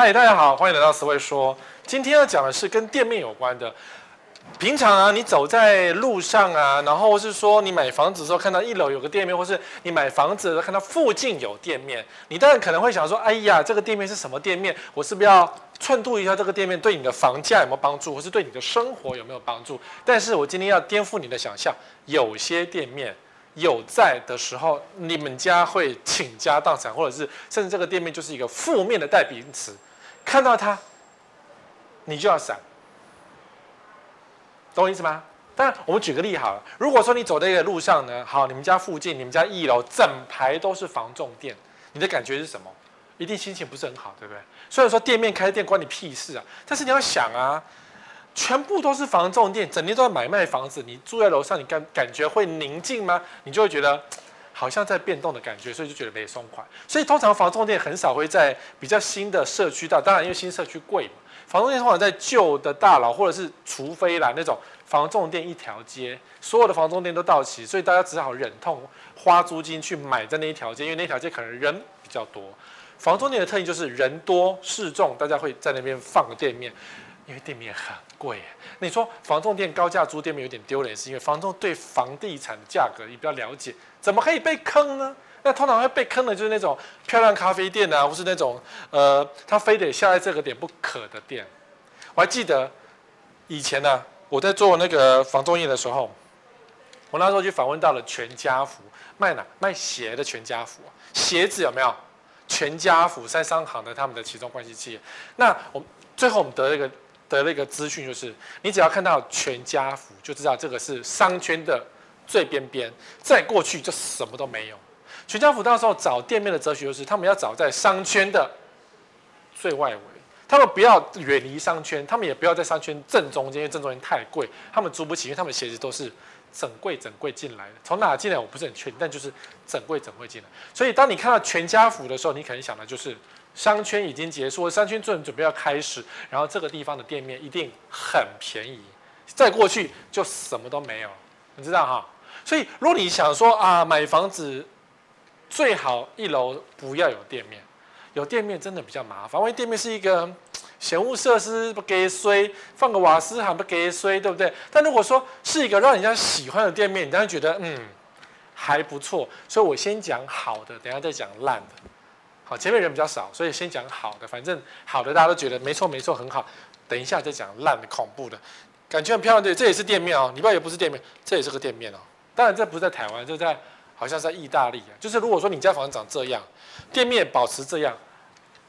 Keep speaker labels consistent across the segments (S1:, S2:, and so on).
S1: 嗨，大家好，欢迎来到思维说。今天要讲的是跟店面有关的。平常啊，你走在路上啊，然后是说你买房子的时候看到一楼有个店面，或是你买房子看到附近有店面，你当然可能会想说，哎呀，这个店面是什么店面？我是不是要寸度一下这个店面对你的房价有没有帮助，或是对你的生活有没有帮助？但是我今天要颠覆你的想象，有些店面。有在的时候，你们家会倾家荡产，或者是甚至这个店面就是一个负面的代名词。看到它，你就要闪，懂我意思吗？当然，我们举个例好了。如果说你走在一个路上呢，好，你们家附近，你们家一楼整排都是房仲店，你的感觉是什么？一定心情不是很好，对不对？虽然说店面开店关你屁事啊，但是你要想啊。全部都是房仲店，整天都在买卖房子。你住在楼上，你感感觉会宁静吗？你就会觉得好像在变动的感觉，所以就觉得没松快。所以通常房仲店很少会在比较新的社区到，当然因为新社区贵嘛。房仲店通常在旧的大楼，或者是除非啦那种房仲店一条街，所有的房仲店都到齐，所以大家只好忍痛花租金去买在那一条街，因为那条街可能人比较多。房仲店的特性就是人多势众，大家会在那边放个店面。因为店面很贵，你说房仲店高价租店面有点丢脸，是因为房仲对房地产的价格也比较了解，怎么可以被坑呢？那通常会被坑的就是那种漂亮咖啡店啊，或是那种呃，他非得下在这个点不可的店。我还记得以前呢、我在做那个房仲业的时候，我那时候去访问到了全家福，卖哪？卖鞋的全家福，鞋子有没有？全家福在商行的他们的其中关系企业。那我最后我们得了一个。得了一个资讯，就是你只要看到全家福，就知道这个是商圈的最边边，再过去就什么都没有。全家福到时候找店面的哲学就是，他们要找在商圈的最外围，他们不要远离商圈，他们也不要在商圈正中间，因为正中间太贵，他们租不起，因为他们鞋子都是整柜整柜进来的，从哪进来我不是很确定，但就是整柜整柜进来。所以当你看到全家福的时候，你可能想的就是。商圈已经结束，商圈正准备要开始，然后这个地方的店面一定很便宜，再过去就什么都没有，你知道哈？所以如果你想说啊，买房子最好一楼不要有店面，有店面真的比较麻烦，因为店面是一个嫌物设施不给衰，放个瓦斯还不给衰，对不对？但如果说是一个让人家喜欢的店面，你当然觉得嗯还不错，所以我先讲好的，等下再讲烂的。好，前面人比较少，所以先讲好的。反正好的大家都觉得没错没错很好，等一下再讲烂的恐怖的，感觉很漂亮。对，这也是店面哦，你不要以为不是店面，这也是个店面哦。当然这不是在台湾，就在好像是在意大利啊。就是如果说你家房子长这样，店面保持这样，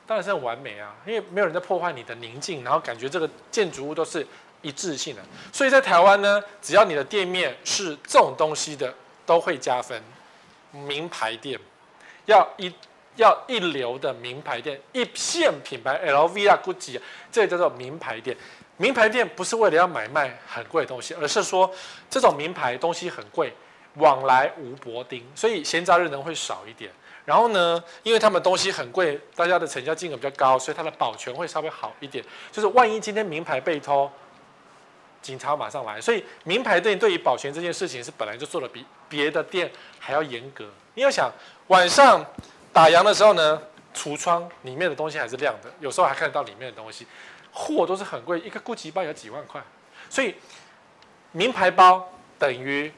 S1: 当然是很完美啊，因为没有人在破坏你的宁静，然后感觉这个建筑物都是一致性的。所以在台湾呢，只要你的店面是这种东西的，都会加分。名牌店要一。要一流的名牌店，一线品牌，LV 啊、GUCCI 这叫做名牌店。名牌店不是为了要买卖很贵的东西，而是说这种名牌东西很贵，往来无薄丁，所以闲杂人能会少一点。然后呢，因为他们东西很贵，大家的成交金额比较高，所以它的保全会稍微好一点。就是万一今天名牌被偷，警察马上来。所以名牌店对于保全这件事情是本来就做的比别的店还要严格。你要想晚上。打烊的时候呢，橱窗里面的东西还是亮的，有时候还看得到里面的东西，货都是很贵，一个 GUCCI 包有几万块，所以名牌包等于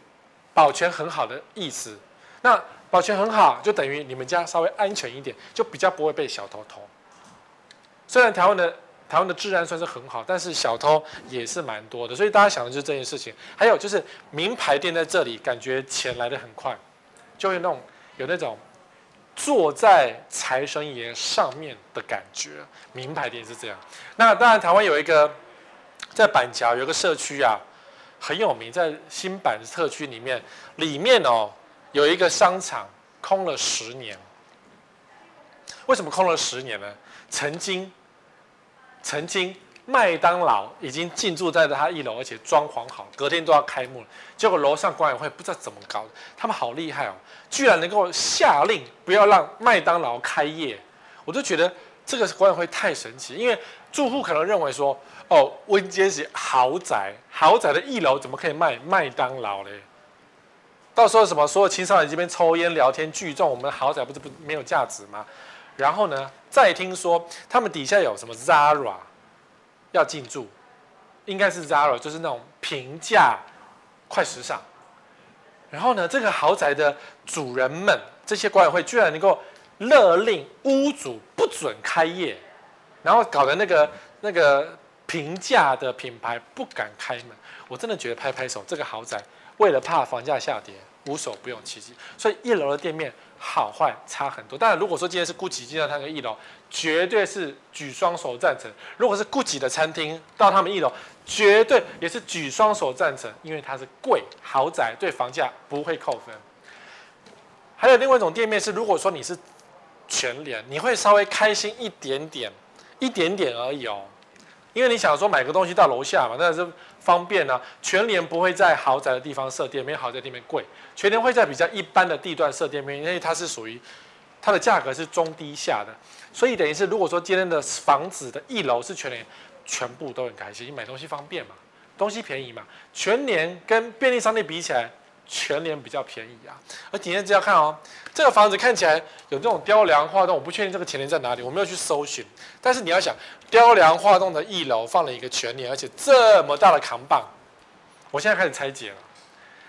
S1: 保全很好的意思。那保全很好，就等于你们家稍微安全一点，就比较不会被小偷偷。虽然台湾的台湾的治安算是很好，但是小偷也是蛮多的，所以大家想的就是这件事情。还有就是名牌店在这里，感觉钱来的很快，就会那种有那种。坐在财神爷上面的感觉，名牌店是这样。那当然，台湾有一个在板桥有个社区啊，很有名，在新板特区里面，里面哦有一个商场空了十年。为什么空了十年呢？曾经，曾经。麦当劳已经进驻在了他一楼，而且装潢好，隔天都要开幕了。结果楼上管委会不知道怎么搞的，他们好厉害哦，居然能够下令不要让麦当劳开业。我就觉得这个管委会太神奇，因为住户可能认为说，哦，温街是豪宅，豪宅的一楼怎么可以卖麦当劳嘞？到时候什么所有青少年这边抽烟聊天聚众，我们豪宅不是不没有价值吗？然后呢，再听说他们底下有什么 Zara 要进驻，应该是 Zara，就是那种平价快时尚。然后呢，这个豪宅的主人们，这些管委会居然能够勒令屋主不准开业，然后搞得那个那个平价的品牌不敢开门。我真的觉得拍拍手，这个豪宅为了怕房价下跌，无所不用其极。所以一楼的店面好坏差很多。当然，如果说今天是 GUCCI 进到他们一楼，绝对是举双手赞成；如果是 GUCCI 的餐厅到他们一楼，绝对也是举双手赞成，因为它是贵豪宅，对房价不会扣分。还有另外一种店面是，如果说你是全联，你会稍微开心一点点，一点点而已哦。因为你想说买个东西到楼下嘛，那是方便啊。全年不会在豪宅的地方设店面，豪宅店面贵。全年会在比较一般的地段设店面，因为它是属于它的价格是中低下的，所以等于是如果说今天的房子的一楼是全年，全部都很开心，你买东西方便嘛，东西便宜嘛。全年跟便利商店比起来。全联比较便宜啊，而今天只要看哦，这个房子看起来有这种雕梁画栋，我不确定这个全联在哪里，我没有去搜寻。但是你要想，雕梁画栋的一楼放了一个全联，而且这么大的扛棒，我现在开始拆解了。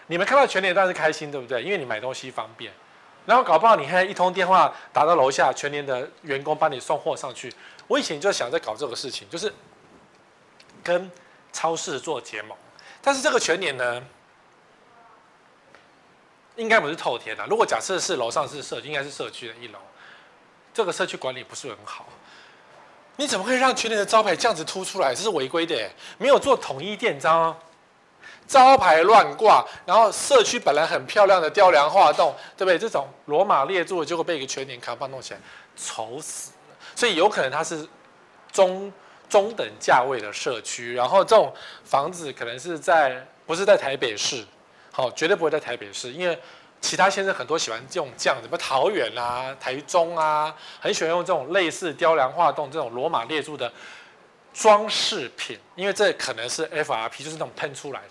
S1: 你们看到全联当然是开心，对不对？因为你买东西方便。然后搞不好你还一通电话打到楼下，全联的员工帮你送货上去。我以前就想在搞这个事情，就是跟超市做结盟。但是这个全联呢？应该不是透天的。如果假设是楼上是社，应该是社区的一楼，这个社区管理不是很好。你怎么会让全联的招牌这样子凸出来？这是违规的，没有做统一店招，招牌乱挂，然后社区本来很漂亮的雕梁画栋，对不对？这种罗马列柱结果被一个全联扛棒弄起来，丑死了。所以有可能它是中中等价位的社区，然后这种房子可能是在不是在台北市。好，绝对不会在台北市，因为其他先生很多喜欢用这样的，什么桃园啊、台中啊，很喜欢用这种类似雕梁画栋这种罗马列柱的装饰品，因为这可能是 FRP，就是那种喷出来的，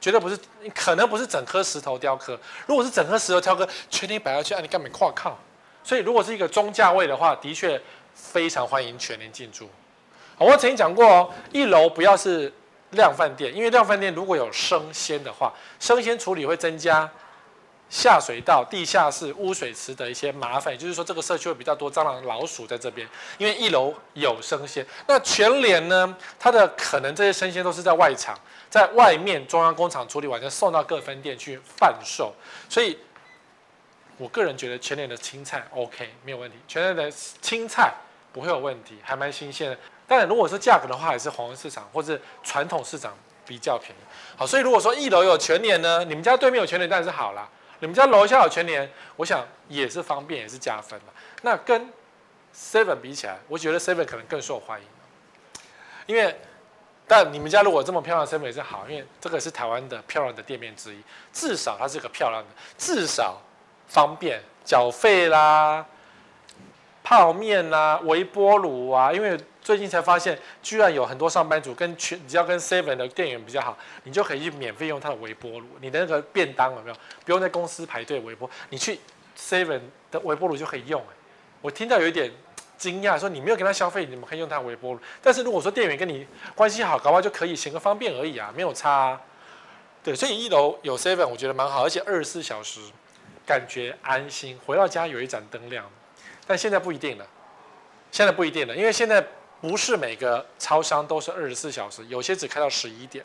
S1: 绝对不是，可能不是整颗石头雕刻。如果是整颗石头雕刻，全年摆下去，啊，你干嘛跨靠？所以如果是一个中价位的话，的确非常欢迎全年进驻。我曾经讲过哦，一楼不要是。量贩店，因为量贩店如果有生鲜的话，生鲜处理会增加下水道、地下室、污水池的一些麻烦，也就是说这个社区会比较多蟑螂、老鼠在这边。因为一楼有生鲜，那全联呢，它的可能这些生鲜都是在外场，在外面中央工厂处理完，再送到各分店去贩售。所以，我个人觉得全联的青菜 OK 没有问题，全联的青菜不会有问题，还蛮新鲜的。但，如果说价格的话，也是黄人市场或者传统市场比较便宜。好，所以如果说一楼有全年呢，你们家对面有全年当然是好啦。你们家楼下有全年，我想也是方便，也是加分的。那跟 Seven 比起来，我觉得 Seven 可能更受欢迎。因为，但你们家如果这么漂亮的，Seven 也是好，因为这个是台湾的漂亮的店面之一，至少它是个漂亮的，至少方便缴费啦。泡面啊，微波炉啊，因为最近才发现，居然有很多上班族跟全，只要跟 Seven 的店员比较好，你就可以去免费用他的微波炉。你的那个便当有没有？不用在公司排队微波，你去 Seven 的微波炉就可以用。我听到有一点惊讶，说你没有跟他消费，你们可以用他的微波炉。但是如果说店员跟你关系好，搞不好就可以行个方便而已啊，没有差。对，所以一楼有 Seven，我觉得蛮好，而且二十四小时感觉安心，回到家有一盏灯亮。但现在不一定了，现在不一定了，因为现在不是每个超商都是二十四小时，有些只开到十一点。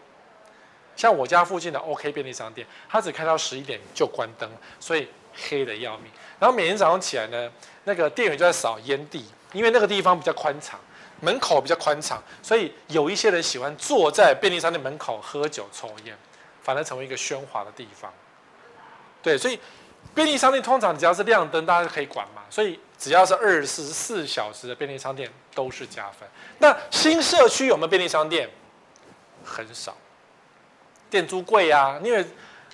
S1: 像我家附近的 OK 便利商店，它只开到十一点就关灯，所以黑得要命。然后每天早上起来呢，那个店员就在扫烟蒂，因为那个地方比较宽敞，门口比较宽敞，所以有一些人喜欢坐在便利商店门口喝酒抽烟，反而成为一个喧哗的地方。对，所以。便利商店通常只要是亮灯，大家就可以管嘛。所以只要是二十四小时的便利商店都是加分。那新社区有没有便利商店？很少，店租贵啊。因为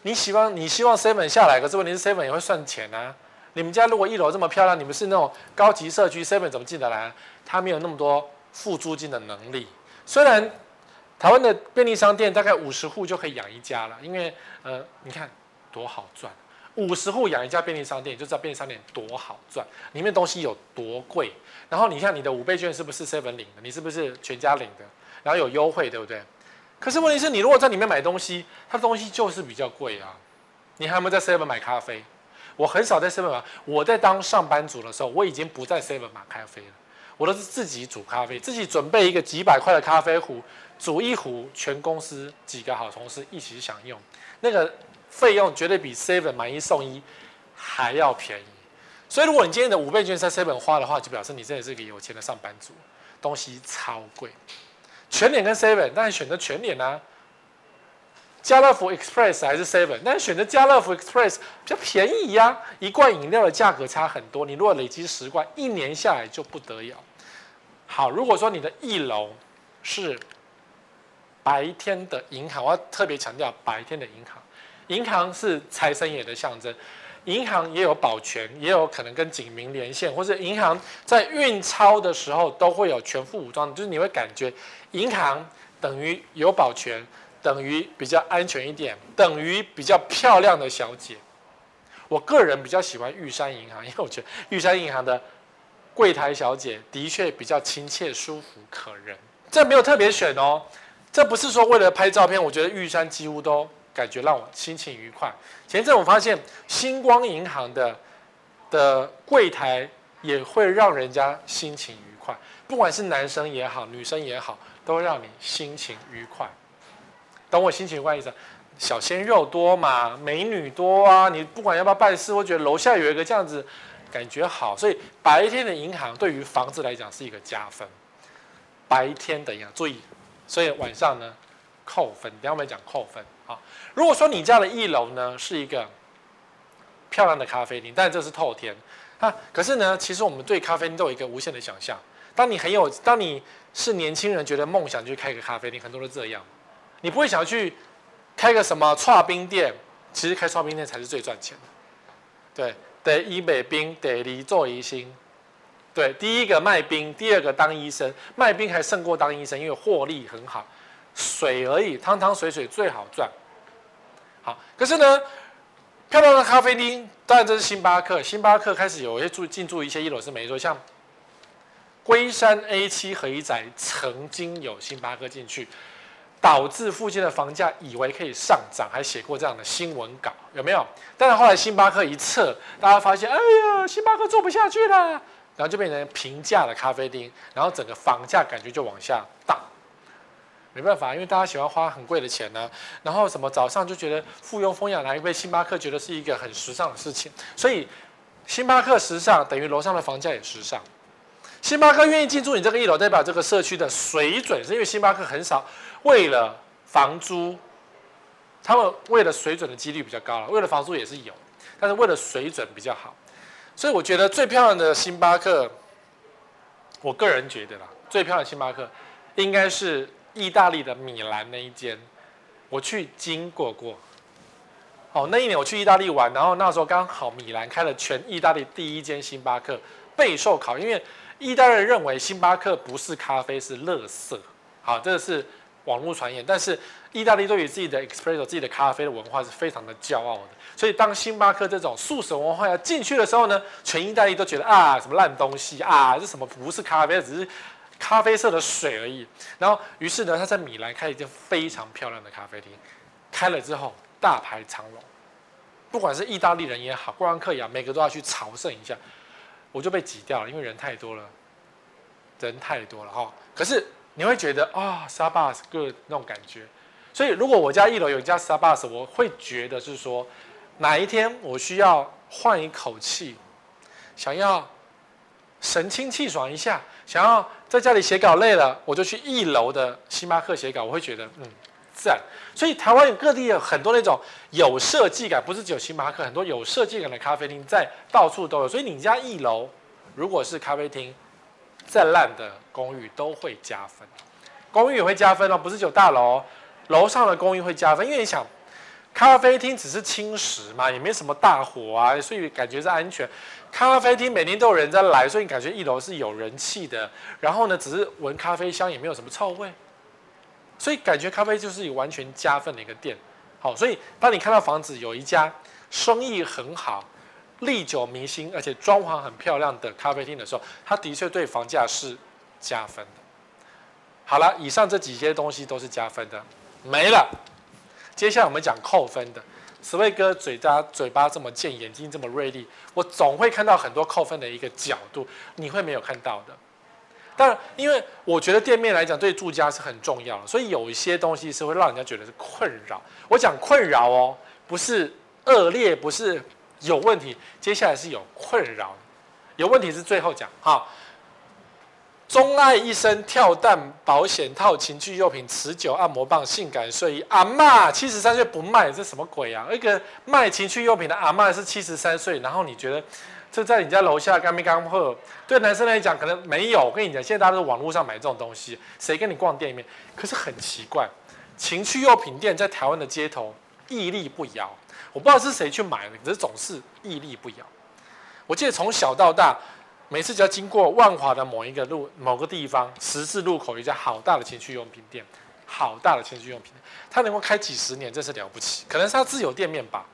S1: 你希望你希望 seven 下来，可是问题是 seven 也会算钱啊。你们家如果一楼这么漂亮，你们是那种高级社区，seven 怎么进得来？他没有那么多付租金的能力。虽然台湾的便利商店大概五十户就可以养一家了，因为呃，你看多好赚。五十户养一家便利商店，就知道便利商店多好赚，里面东西有多贵。然后你看你的五倍券是不是 seven 领的？你是不是全家领的？然后有优惠，对不对？可是问题是你如果在里面买东西，它的东西就是比较贵啊。你还有没有在 seven 买咖啡？我很少在 seven 买。我在当上班族的时候，我已经不在 seven 买咖啡了。我都是自己煮咖啡，自己准备一个几百块的咖啡壶，煮一壶，全公司几个好同事一起享用。那个。费用绝对比 Seven 买一送一还要便宜，所以如果你今天的五倍券在 Seven 花的话，就表示你真的是一个有钱的上班族，东西超贵。全脸跟 Seven，当然选择全脸啊。家乐福 Express 还是 Seven，但是选择家乐福 Express 比较便宜呀、啊。一罐饮料的价格差很多，你如果累积十罐，一年下来就不得了。好，如果说你的一楼是白天的银行，我要特别强调白天的银行。银行是财神爷的象征，银行也有保全，也有可能跟警民连线，或者银行在运钞的时候都会有全副武装，就是你会感觉银行等于有保全，等于比较安全一点，等于比较漂亮的小姐。我个人比较喜欢玉山银行，因为我觉得玉山银行的柜台小姐的确比较亲切、舒服、可人。这没有特别选哦，这不是说为了拍照片，我觉得玉山几乎都。感觉让我心情愉快。前阵我发现星光银行的的柜台也会让人家心情愉快，不管是男生也好，女生也好，都会让你心情愉快。懂我心情愉快意思？小鲜肉多嘛，美女多啊。你不管要不要办事，我觉得楼下有一个这样子，感觉好。所以白天的银行对于房子来讲是一个加分。白天的银行注意，所以晚上呢扣分。等下我们讲扣分。如果说你家的一楼呢是一个漂亮的咖啡厅，但这是透天啊。可是呢，其实我们对咖啡厅都有一个无限的想象。当你很有，当你是年轻人，觉得梦想去开一个咖啡厅，很多都这样。你不会想要去开个什么剉冰店，其实开剉冰店才是最赚钱的。对，得一卖冰，得离做医生。对，第一个卖冰，第二个当医生，卖冰还胜过当医生，因为获利很好。水而已，汤汤水水最好赚。好，可是呢，漂亮的咖啡厅，当然这是星巴克。星巴克开始有一些驻进驻一些一楼是没错，像龟山 A 七合一宅曾经有星巴克进去，导致附近的房价以为可以上涨，还写过这样的新闻稿，有没有？但是后来星巴克一撤，大家发现，哎呀，星巴克做不下去了，然后就变成平价的咖啡厅，然后整个房价感觉就往下荡。没办法，因为大家喜欢花很贵的钱呢、然后什么早上就觉得附庸风雅来一杯星巴克，觉得是一个很时尚的事情。所以星巴克时尚等于楼上的房价也时尚。星巴克愿意进驻你这个一楼，代表这个社区的水准，是因为星巴克很少为了房租，他们为了水准的几率比较高了。为了房租也是有，但是为了水准比较好。所以我觉得最漂亮的星巴克，我个人觉得啦，最漂亮的星巴克应该是。意大利的米兰那一间，我去经过过。哦，那一年我去意大利玩，然后那时候刚好米兰开了全意大利第一间星巴克，备受考，因为意大利人认为星巴克不是咖啡，是垃圾。好，这个是网络传言，但是意大利对于自己的 espresso 自己的咖啡的文化是非常的骄傲的。所以当星巴克这种速食文化要进去的时候呢，全意大利都觉得啊，什么烂东西啊，这什么不是咖啡，只是。咖啡色的水而已，然后于是呢，他在米兰开了一间非常漂亮的咖啡厅，开了之后大排长龙，不管是意大利人也好，观光客也好，每个都要去朝圣一下，我就被挤掉了，因为人太多了，人太多了哈。可是你会觉得啊，Starbucks good 那种感觉，所以如果我家一楼有一家 Starbucks，我会觉得是说，哪一天我需要换一口气，想要神清气爽一下。想要在家里写稿累了，我就去一楼的星巴克写稿，我会觉得嗯赞。所以台湾有各地有很多那种有设计感，不是只有星巴克，很多有设计感的咖啡厅在到处都有。所以你家一楼如果是咖啡厅，再烂的公寓都会加分，公寓也会加分哦，不是只有大楼，楼上的公寓会加分，因为你想。咖啡厅只是轻食嘛，也没什么大火啊，所以感觉是安全。咖啡厅每天都有人在来，所以你感觉一楼是有人气的。然后呢，只是闻咖啡香，也没有什么臭味，所以感觉咖啡就是有完全加分的一个店。好，所以当你看到房子有一家生意很好、历久弥新，而且装潢很漂亮的咖啡厅的时候，它的确对房价是加分的。好了，以上这几些东西都是加分的，没了。接下来我们讲扣分的。史卫哥嘴巴嘴巴这么贱，眼睛这么锐利，我总会看到很多扣分的一个角度，你会没有看到的。当然，因为我觉得店面来讲对住家是很重要的，所以有一些东西是会让人家觉得是困扰。我讲困扰哦，不是恶劣，不是有问题，接下来是有困扰，有问题是最后讲哈。钟爱一生跳蛋保险套、情趣用品、持久按摩棒、性感睡衣。阿嬷七十三岁不卖，这什么鬼啊？一个卖情趣用品的阿嬷是七十三岁，然后你觉得这在你家楼下刚没刚破？对男生来讲可能没有。我跟你讲，现在大家都是网络上买这种东西，谁跟你逛店里面？可是很奇怪，情趣用品店在台湾的街头屹立不摇。我不知道是谁去买的，可是总是屹立不摇。我记得从小到大。每次只要经过万华的某一个路、某个地方十字路口，一家好大的情趣用品店，好大的情趣用品店，它能够开几十年，真是了不起。可能是他自有店面吧。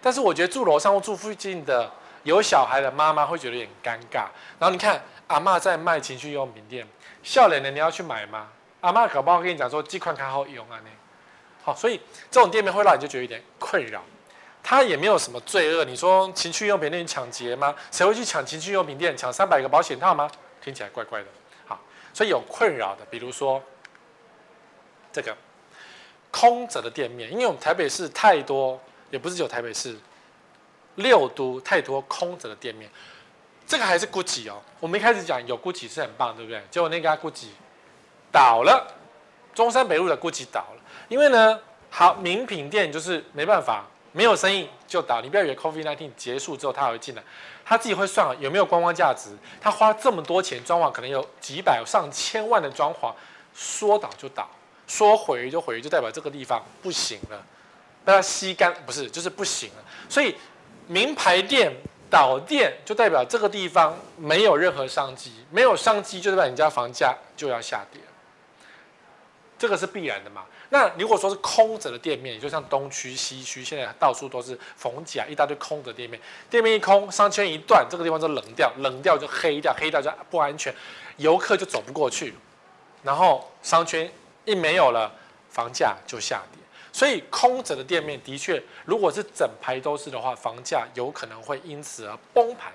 S1: 但是我觉得住楼上或住附近的有小孩的妈妈会觉得有点尴尬。然后你看阿嬷在卖情趣用品店，笑脸的你要去买吗？阿嬷搞不好跟你讲说，这款卡好用啊，呢。好，所以这种店面会让你就觉得有点困扰。他也没有什么罪恶，你说情趣用品店抢劫吗？谁会去抢情趣用品店抢三百个保险套吗？听起来怪怪的。好，所以有困扰的，比如说这个空着的店面，因为我们台北市太多，也不是只有台北市，六都太多空着的店面。这个还是 GUCCI 哦，我们一开始讲有 GUCCI 是很棒，对不对？结果那家 GUCCI 倒了，中山北路的 GUCCI 倒了，因为呢，好名品店就是没办法。没有生意就倒，你不要以为 COVID-19 结束之后他会进来，他自己会算有没有观光价值。他花这么多钱装潢，可能有几百上千万的装潢，说倒就倒，说毁就毁，就代表这个地方不行了，被他吸干不是，就是不行了。所以名牌店倒店，就代表这个地方没有任何商机，没有商机就代表你家房价就要下跌，这个是必然的嘛。那如果说是空着的店面，也就像东区、西区，现在到处都是逢甲一大堆空的店面，店面一空，商圈一断，这个地方就冷掉，冷掉就黑掉，黑掉就不安全，游客就走不过去，然后商圈一没有了，房价就下跌。所以空着的店面的确，如果是整排都是的话，房价有可能会因此而崩盘，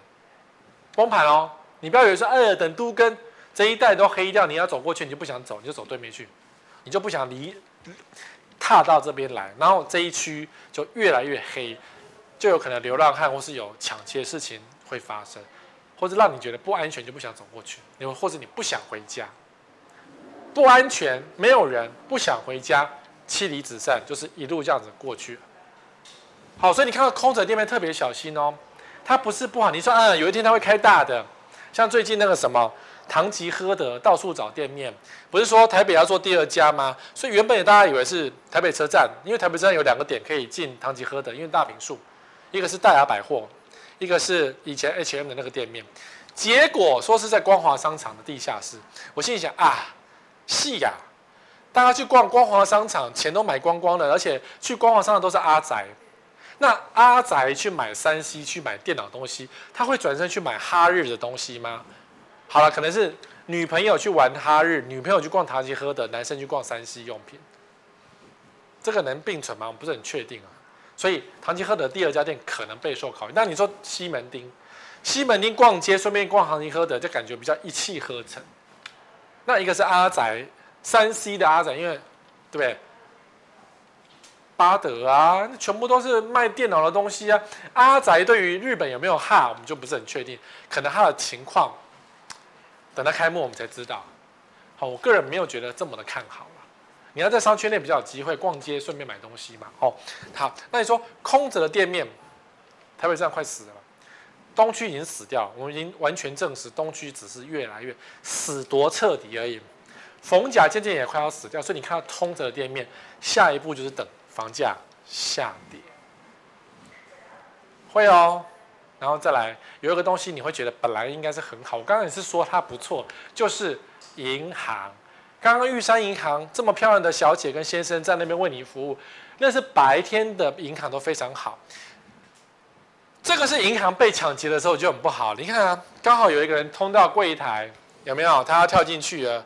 S1: 崩盘哦！你不要以为说，哎，等都跟这一带都黑掉，你要走过去，你就不想走，你就走对面去，你就不想离。踏到这边来，然后这一区就越来越黑，就有可能流浪汉或是有抢劫的事情会发生，或者让你觉得不安全就不想走过去，你或者你不想回家，不安全，没有人，不想回家，妻离子散，就是一路这样子过去。好，所以你看到空着店面特别小心哦，它不是不好，你说嗯，有一天它会开大的，像最近那个什么。唐吉诃德到处找店面，不是说台北要做第二家吗？所以原本大家以为是台北车站，因为台北车站有两个点可以进唐吉诃德，因为大平数，一个是大雅百货，一个是以前 H&M 的那个店面。结果说是在光华商场的地下室，我心里想啊，戏呀，大家去逛光华商场，钱都买光光了，而且去光华商场都是阿宅，那阿宅去买三 C 去买电脑东西，他会转身去买哈日的东西吗？好了，可能是女朋友去玩哈日，女朋友去逛唐吉诃德，男生去逛三 C 用品，这个能并存吗？我们不是很确定啊。所以唐吉诃德第二家店可能备受考验。那你说西门町，西门町逛街顺便逛唐吉诃德，就感觉比较一气呵成。那一个是阿宅，三 C 的阿宅，因为对不对？巴德啊，那全部都是卖电脑的东西啊。阿宅对于日本有没有哈，我们就不是很确定，可能他的情况。等它开幕，我们才知道。好，我个人没有觉得这么的看好了。你要在商圈内比较有机会逛街，顺便买东西嘛。哦，好，那你说空着的店面，台北站快死了，东区已经死掉，我们已经完全证实东区只是越来越死多彻底而已。逢甲渐渐也快要死掉，所以你看到空着的店面，下一步就是等房价下跌，会哦。然后再来有一个东西，你会觉得本来应该是很好。我刚刚也是说它不错，就是银行。刚刚玉山银行这么漂亮的小姐跟先生在那边为你服务，那是白天的银行都非常好。这个是银行被抢劫的时候就很不好。你看啊，刚好有一个人通到柜台，有没有？他要跳进去了。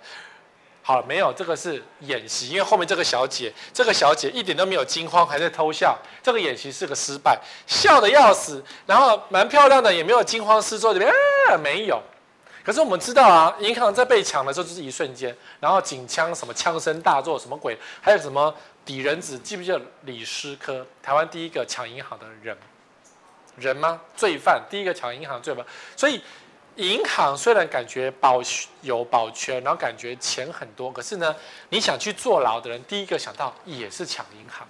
S1: 好，没有，这个是演习，因为后面这个小姐，这个小姐一点都没有惊慌，还在偷笑。这个演习是个失败，笑得要死。然后蛮漂亮的，也没有惊慌失措，这边啊没有。可是我们知道啊，银行在被抢的时候就是一瞬间，然后警枪什么枪声大作，什么鬼？还有什么底人子？记不记得李师科，台湾第一个抢银行的人？人吗？罪犯，第一个抢银行罪犯。所以，银行虽然感觉保有保全，然后感觉钱很多，可是呢，你想去坐牢的人，第一个想到也是抢银行。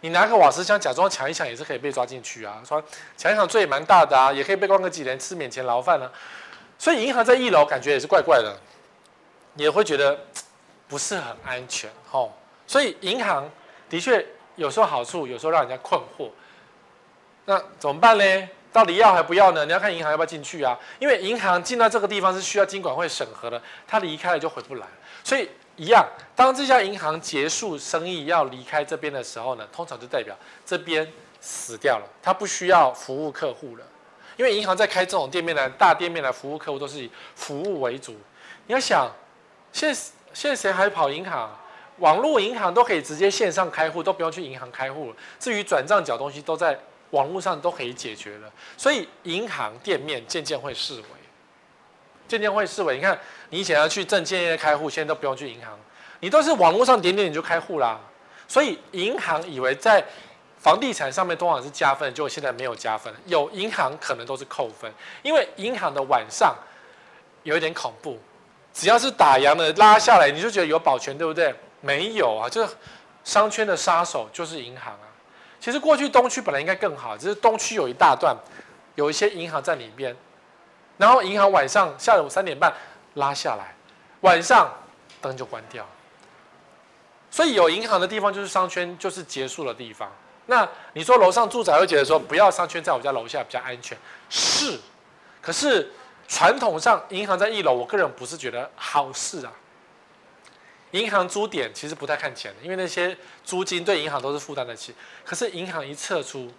S1: 你拿个瓦斯枪假装抢一抢，也是可以被抓进去啊。说抢银行罪也蛮大的啊，也可以被关个几年，吃免钱牢饭呢。所以银行在一楼，感觉也是怪怪的，也会觉得不是很安全。哦，所以银行的确有时候好处，有时候让人家困惑。那怎么办呢？到底要还不要呢？你要看银行要不要进去啊？因为银行进到这个地方是需要金管会审核的，他离开了就回不来。所以一样，当这家银行结束生意要离开这边的时候呢，通常就代表这边死掉了，他不需要服务客户了。因为银行在开这种店面呢，大店面来服务客户都是以服务为主。你要想，现在现在谁还跑银行？网络银行都可以直接线上开户，都不用去银行开户了。至于转账缴东西都在。网络上都可以解决了，所以银行店面渐渐会视为，渐渐会视为。你看，你以前要去证券业开户，现在都不用去银行，你都是网络上点点你就开户啦。所以银行以为在房地产上面通常是加分，结果现在没有加分，有银行可能都是扣分，因为银行的晚上有一点恐怖，只要是打烊的拉下来，你就觉得有保全，对不对？没有啊，就是商圈的杀手就是银行啊。其实过去东区本来应该更好，只是东区有一大段，有一些银行在里边，然后银行晚上下午三点半拉下来，晚上灯就关掉，所以有银行的地方就是商圈就是结束的地方。那你说楼上住宅会觉得说不要商圈在我家楼下比较安全，是，可是传统上银行在一楼，我个人不是觉得好事啊。银行租点其实不太看钱的，因为那些租金对银行都是负担得起。可是银行一撤出，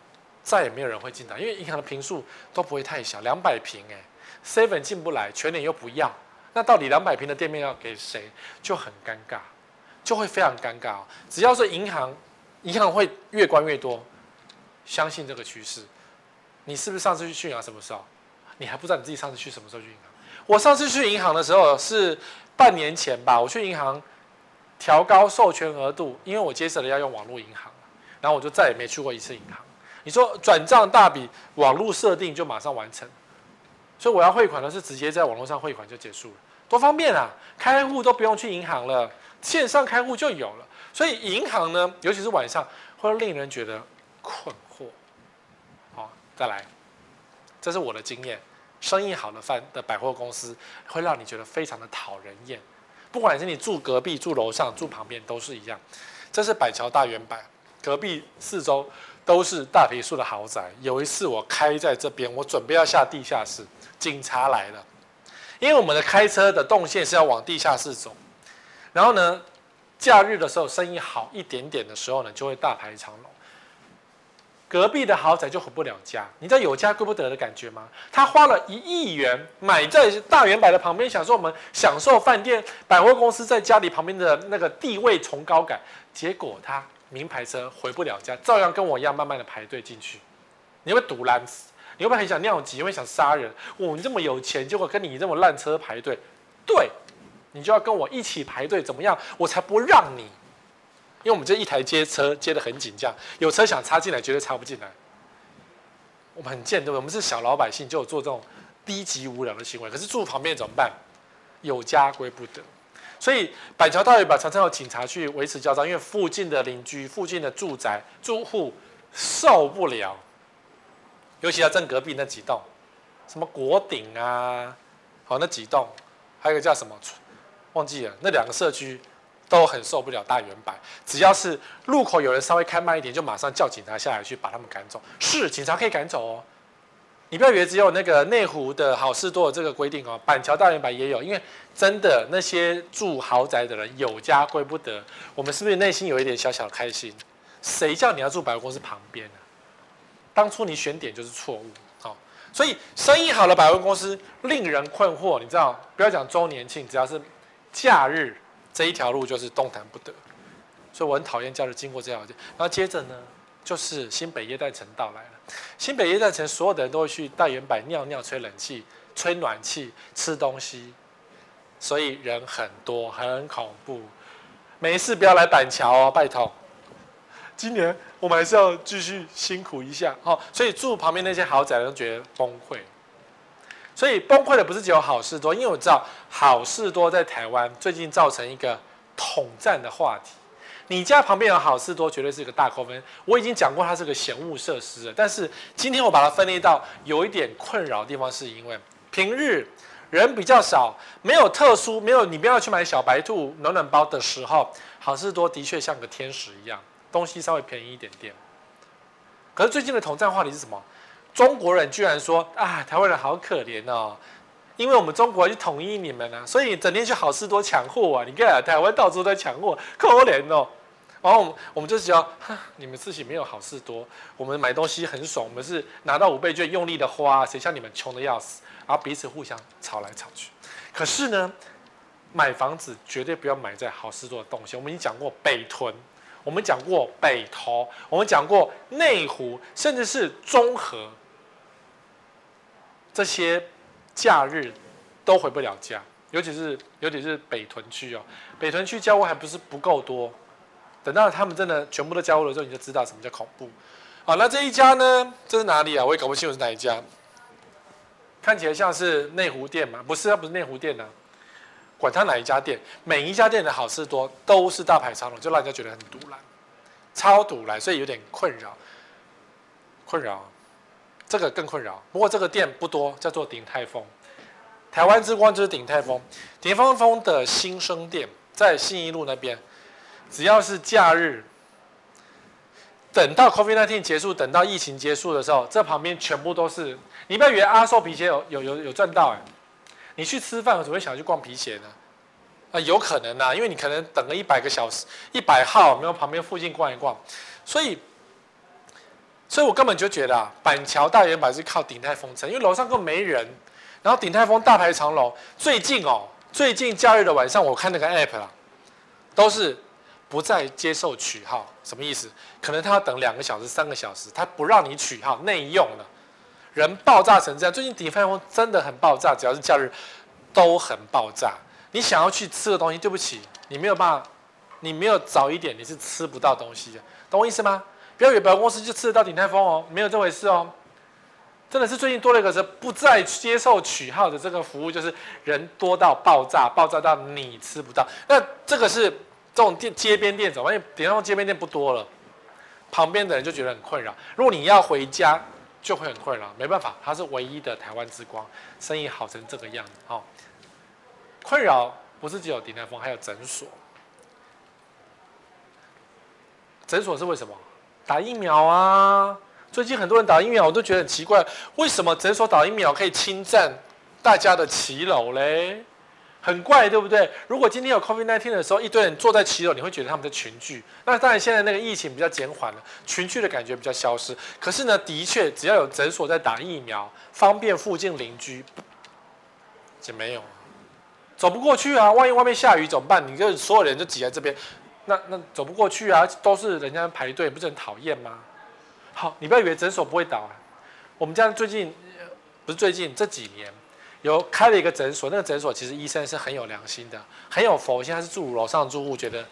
S1: 再也没有人会进来，因为银行的坪数都不会太小，两百坪哎，seven 进不来，全联又不要，那到底两百坪的店面要给谁，就很尴尬，就会非常尴尬哦。只要是银行，银行会越关越多，相信这个趋势。你是不是上次去去银行什么时候？你还不知道你自己上次去什么时候去银行？我上次去银行的时候是半年前吧，我去银行。调高授权额度，因为我接着了要用网络银行，然后我就再也没去过一次银行。你说转账大笔，网络设定就马上完成，所以我要汇款的是直接在网络上汇款就结束了，多方便啊！开户都不用去银行了，线上开户就有了。所以银行呢，尤其是晚上，会令人觉得困惑。好，再来，这是我的经验，生意好的饭的百货公司会让你觉得非常的讨人厌。不管是你住隔壁、住楼上、住旁边，都是一样。这是板桥大圆板，隔壁四周都是大别墅的豪宅。有一次我开在这边，我准备要下地下室，警察来了，因为我们的开车的动线是要往地下室走。然后呢，假日的时候生意好一点点的时候呢，就会大排长龙。隔壁的豪宅就回不了家，你知道有家归不得的感觉吗？他花了一亿元买在大圆百的旁边，想说我们享受饭店、百货公司在家里旁边的那个地位崇高感，结果他名牌车回不了家，照样跟我一样慢慢的排队进去。你会堵烂死，你会不会很想尿急，会想杀人？我们这么有钱，结果跟你这么烂车排队，对，你就要跟我一起排队，怎么样？我才不让你。因为我们这一台接车接得很紧，这样有车想插进来绝对插不进来。我们很贱，对不对？我们是小老百姓，就有做这种低级无聊的行为。可是住旁边怎么办？有家归不得。所以板桥大远百常常有警察去维持交通，因为附近的邻居、附近的住宅住户受不了。尤其要正隔壁那几栋，什么国鼎啊，好那几栋，还有一个叫什么，忘记了，那两个社区。都很受不了大远百，只要是路口有人稍微开慢一点，就马上叫警察下来去把他们赶走。是，警察可以赶走哦。你不要以为只有那个内湖的好事多有这个规定哦，板桥大远百也有。因为真的那些住豪宅的人有家归不得，我们是不是内心有一点小小的开心？谁叫你要住百货公司旁边呢？当初你选点就是错误。所以生意好的百货公司令人困惑，你知道？不要讲周年庆，只要是假日这一条路就是动弹不得。所以我很讨厌假日经过这条街。然后接着呢，就是新北耶诞城到来了。新北耶诞城所有的人都会去大远百尿尿、吹冷气、吹暖气、吃东西，所以人很多，很恐怖。没事不要来板桥哦，拜托。今年我们还是要继续辛苦一下，哦，所以住旁边那些豪宅都觉得崩溃。所以崩溃的不是只有好事多，因为我知道好事多在台湾最近造成一个统战的话题。你家旁边有好事多，绝对是一个大扣分。我已经讲过它是个嫌恶设施了，但是今天我把它分类到有一点困扰的地方，是因为平日人比较少，没有特殊，没有你不要去买小白兔暖暖包的时候，好事多的确像个天使一样。东西稍微便宜一点点，可是最近的统战话题是什么？中国人居然说啊，台湾人好可怜哦，因为我们中国去统一你们、啊，所以整天去好事多抢货啊！你看台湾到处在抢货，可怜哦。然后我们我们就讲，你们自己没有好事多，我们买东西很爽，我们是拿到五倍券用力的花，谁像你们穷的要死？然后彼此互相吵来吵去。可是呢，买房子绝对不要买在好事多的东西。我们已经讲过北屯。我们讲过北投，我们讲过内湖，甚至是中和，这些假日都回不了家，尤其是尤其是北屯区哦，北屯区交屋还不是不够多，等到他们真的全部都交屋了之后，你就知道什么叫恐怖。好，那这一家呢？这是哪里啊？我也搞不清楚是哪一家，看起来像是内湖店嘛？不是，它不是内湖店呢、啊。管他哪一家店，每一家店的好事多都是大排长龙，就让人家觉得很堵了，超赌烂，所以有点困扰。困扰，这个更困扰。不过这个店不多，叫做鼎泰丰。台湾之光就是鼎泰丰，鼎泰丰的新生店在信义路那边。只要是假日，等到 COVID-19 结束，等到疫情结束的时候，这旁边全部都是。你不要以为阿寿皮鞋有有有有赚到哎。你去吃饭，我怎么会想去逛皮鞋呢？啊，有可能呐，因为你可能等个一百个小时，一百号没有旁边附近逛一逛，所以，所以我根本就觉得啊，板桥大远百是靠鼎泰丰撑，因为楼上根本没人，然后鼎泰丰大排长龙。最近哦，最近假日的晚上，我看那个 app 啦，都是不再接受取号，什么意思？可能他要等两个小时、三个小时，他不让你取号内用了。人爆炸成这样，最近鼎泰丰真的很爆炸，只要是假日都很爆炸。你想要去吃的东西，对不起，你没有办法，你没有早一点，你是吃不到东西的，懂我意思吗？不要以为百货公司就吃得到鼎泰丰哦，没有这回事哦。真的是最近多了一个是不再接受取号的这个服务，就是人多到爆炸，爆炸到你吃不到。那这个是这种店街边店走，因为鼎泰丰街边店不多了，旁边的人就觉得很困扰。如果你要回家，就会很困扰，没办法，它是唯一的台湾之光，生意好成这个样子。哦，困扰不是只有鼎泰丰，还有诊所。诊所是为什么？打疫苗啊！最近很多人打疫苗，我都觉得很奇怪，为什么诊所打疫苗可以侵占大家的骑楼嘞？很怪，对不对？如果今天有 COVID-19 的时候，一堆人坐在骑楼，你会觉得他们在群聚。那当然，现在那个疫情比较减缓了，群聚的感觉比较消失。可是呢，的确，只要有诊所在打疫苗，方便附近邻居，就没有，走不过去啊！万一外面下雨怎么办？你就所有人就挤在这边，那那走不过去啊！都是人家排队，不是很讨厌吗？好，你不要以为诊所不会倒啊。我们家最近不是最近这几年。有开了一个诊所，那个诊所其实医生是很有良心的，很有佛心。他是住楼上住户，觉得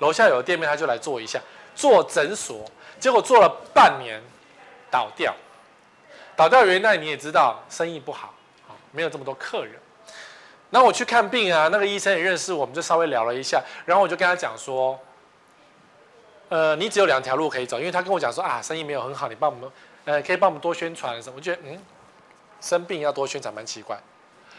S1: 楼下有店面，他就来做一下做诊所。结果做了半年，倒掉。倒掉原因，那你也知道，生意不好，没有这么多客人。然后我去看病啊，那个医生也认识我们，就稍微聊了一下。然后我就跟他讲说，呃，你只有两条路可以走，因为他跟我讲说啊，生意没有很好，你帮我们，呃，可以帮我们多宣传什么？我觉得嗯。生病要多宣传，蛮奇怪。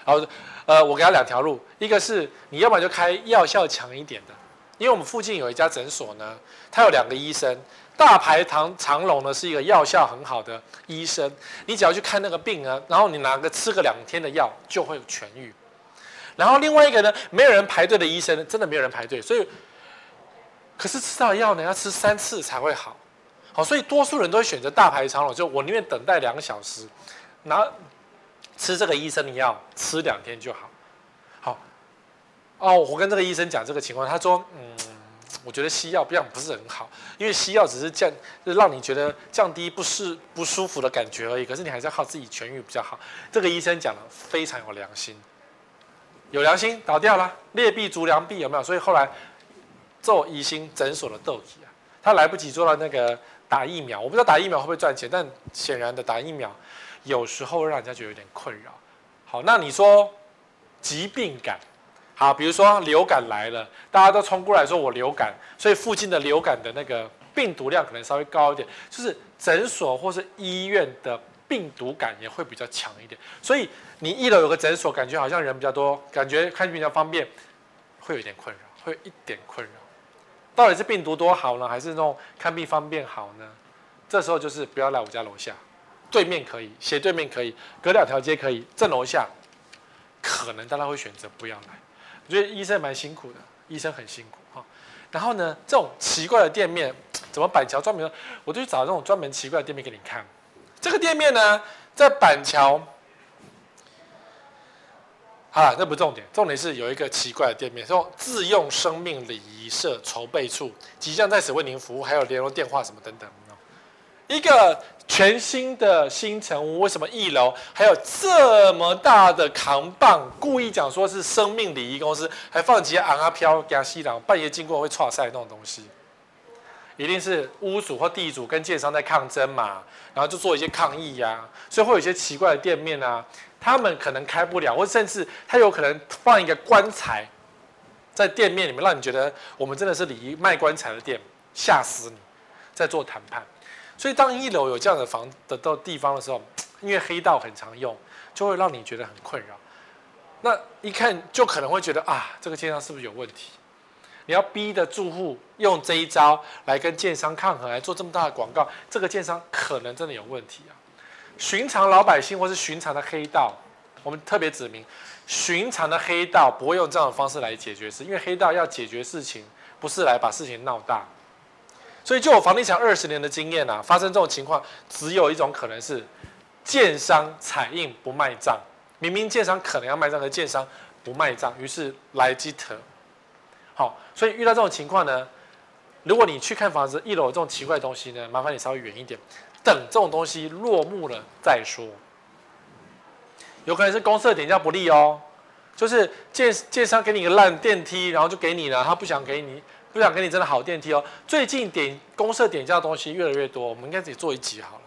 S1: 然后，呃，我给他两条路，一个是你要不然就开药效强一点的，因为我们附近有一家诊所呢，他有两个医生，大排长长龙呢，是一个药效很好的医生，你只要去看那个病啊，然后你拿个吃个两天的药就会痊愈。然后另外一个呢，没有人排队的医生，真的没有人排队，所以，可是吃到药呢，要吃三次才会好。好，所以多数人都会选择大排长龙，就我宁愿等待两个小时。拿吃这个医生，的药吃两天就好。好，哦，我跟这个医生讲这个情况，他说，嗯，我觉得西药不样不是很好，因为西药只是降，让你觉得降低不适不舒服的感觉而已，可是你还是要靠自己痊愈比较好。这个医生讲的非常有良心，有良心倒掉了，劣币逐良币有没有？所以后来做医心诊所的斗体啊，他来不及做到那个。打疫苗，我不知道打疫苗会不会赚钱，但显然的打疫苗有时候让人家觉得有点困扰。好，那你说疾病感，好，比如说流感来了，大家都冲过来说我流感，所以附近的流感的那个病毒量可能稍微高一点，就是诊所或是医院的病毒感也会比较强一点。所以你一楼有个诊所，感觉好像人比较多，感觉看病比较方便，会有一点困扰，会有一点困扰。到底是病毒多好呢，还是那种看病方便好呢？这时候就是不要来我家楼下，对面可以，斜对面可以，隔两条街可以，正楼下可能大家会选择不要来。我觉得医生蛮辛苦的，医生很辛苦哈。然后呢，这种奇怪的店面，怎么板桥专门？我就去找这种专门奇怪的店面给你看。这个店面呢，在板桥。好了，那不重点，重点是有一个奇怪的店面，说自用生命礼仪社筹备处即将在此为您服务，还有联络电话什么等等。一个全新的新城屋，为什么一楼还有这么大的扛棒？故意讲说是生命礼仪公司，还放几个昂阿飘给他吸氧，半夜经过会剉赛那种东西，一定是屋主或地主跟建商在抗争嘛，然后就做一些抗议呀、啊，所以会有一些奇怪的店面啊。他们可能开不了，或甚至他有可能放一个棺材在店面里面，让你觉得我们真的是礼仪卖棺材的店，吓死你，在做谈判。所以当一楼有这样的房的到地方的时候，因为黑道很常用，就会让你觉得很困扰。那一看就可能会觉得啊，这个建商是不是有问题？你要逼的住户用这一招来跟建商抗衡，来做这么大的广告，这个建商可能真的有问题啊。寻常老百姓或是寻常的黑道，我们特别指明，寻常的黑道不会用这样的方式来解决事，因为黑道要解决事情，不是来把事情闹大。所以，就我房地产二十年的经验啊，发生这种情况，只有一种可能是，建商踩硬不卖账，明明建商可能要卖账，可建商不卖账，于是来基特。好，所以遇到这种情况呢，如果你去看房子，一楼有这种奇怪的东西呢，麻烦你稍微远一点。等这种东西落幕了再说，有可能是公社点价不利哦，就是建建商给你个烂电梯，然后就给你了，他不想给你，不想给你真的好电梯哦。最近点公社点价的东西越来越多，我们应该自己做一集好了，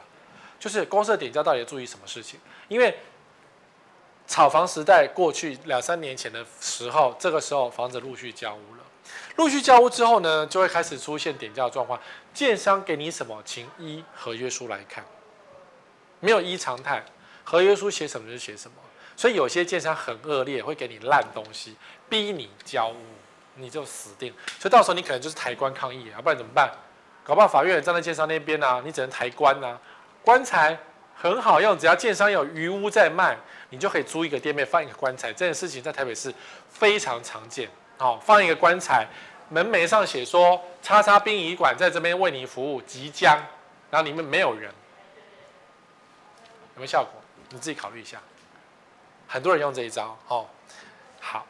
S1: 就是公社点价到底要注意什么事情？因为炒房时代过去两三年前的时候，这个时候房子陆续交屋了。陆续交屋之后呢，就会开始出现点价的状况。建商给你什么，请依合约书来看，没有依常态，合约书写什么就写什么。所以有些建商很恶劣，会给你烂东西，逼你交屋，你就死定。所以到时候你可能就是抬棺抗议，要不然怎么办？搞不好法院站在建商那边啊，你只能抬棺啊。棺材很好用，只要建商有余屋在卖，你就可以租一个店面放一个棺材。这件事情在台北市非常常见。好，放一个棺材，门楣上写说“叉叉殡仪馆在这边为你服务”，即将，然后里面没有人，有没有效果？你自己考虑一下。很多人用这一招，哦，好，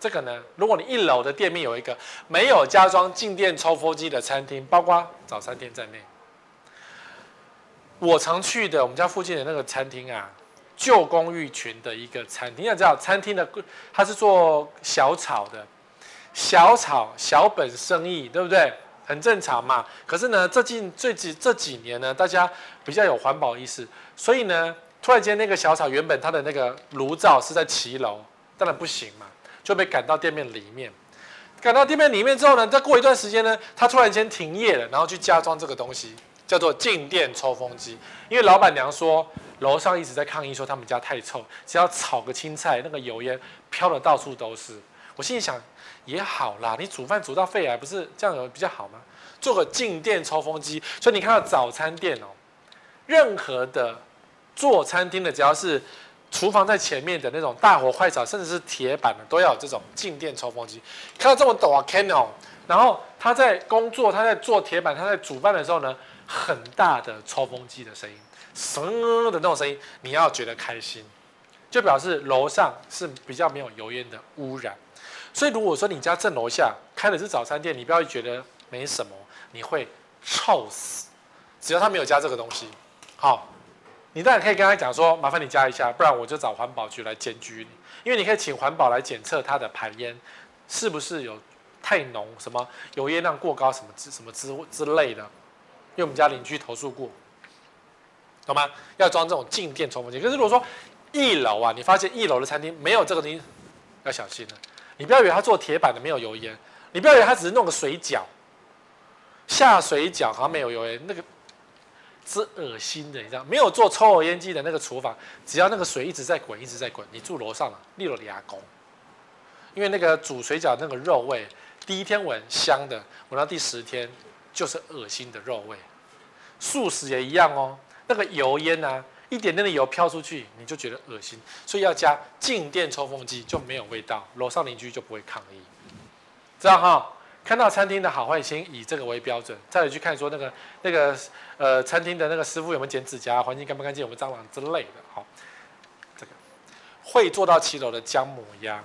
S1: 这个呢，如果你一楼的店面有一个没有加装静电抽风机的餐厅，包括早餐店在内，我常去的我们家附近的那个餐厅啊。旧公寓群的一个餐厅，要知道餐厅的它是做小炒的，小炒小本生意，对不对？很正常嘛。可是呢，最近最近这几年呢，大家比较有环保意识，所以呢，突然间那个小炒原本它的那个炉灶是在骑楼，当然不行嘛，就被赶到店面里面。赶到店面里面之后呢，再过一段时间呢，它突然间停业了，然后去加装这个东西，叫做静电抽风机，因为老板娘说。楼上一直在抗议说他们家太臭，只要炒个青菜，那个油烟飘得到处都是。我心里想，也好啦，你煮饭煮到肺癌，不是这样有比较好吗？做个静电抽风机，所以你看到早餐店哦，任何的做餐厅的，只要是厨房在前面的那种大火快炒，甚至是铁板的，都要有这种静电抽风机。看到这么陡啊 c a n o 然后他在工作，他在做铁板，他在煮饭的时候呢，很大的抽风机的声音。声的那种声音，你要觉得开心，就表示楼上是比较没有油烟的污染。所以如果说你家正楼下开的是早餐店，你不要觉得没什么，你会臭死。只要他没有加这个东西，好，你当然可以跟他讲说，麻烦你加一下，不然我就找环保局来检举你。因为你可以请环保来检测它的排烟是不是有太浓，什么油烟量过高，什么之什么之之类的。因为我们家邻居投诉过，懂吗？要装这种静电抽风机。可是如果说一楼啊，你发现一楼的餐厅没有这个东西，要小心了。你不要以为他做铁板的没有油烟，你不要以为他只是弄个水饺，下水饺好像没有油烟，那个。是恶心的，你知道？没有做抽油烟机的那个厨房，只要那个水一直在滚，一直在滚，你住楼上了，立了牙工。因为那个煮水饺那个肉味，第一天闻香的，闻到第十天就是恶心的肉味。素食也一样哦，那个油烟啊，一点点的油飘出去，你就觉得恶心，所以要加静电抽风机就没有味道，楼上邻居就不会抗议，知道哈？看到餐厅的好坏，先以这个为标准，再来去看说那个那个呃餐厅的那个师傅有没有剪指甲，环境干不干净，有没有蟑螂之类的。好，这个会做到七楼的姜母鸭，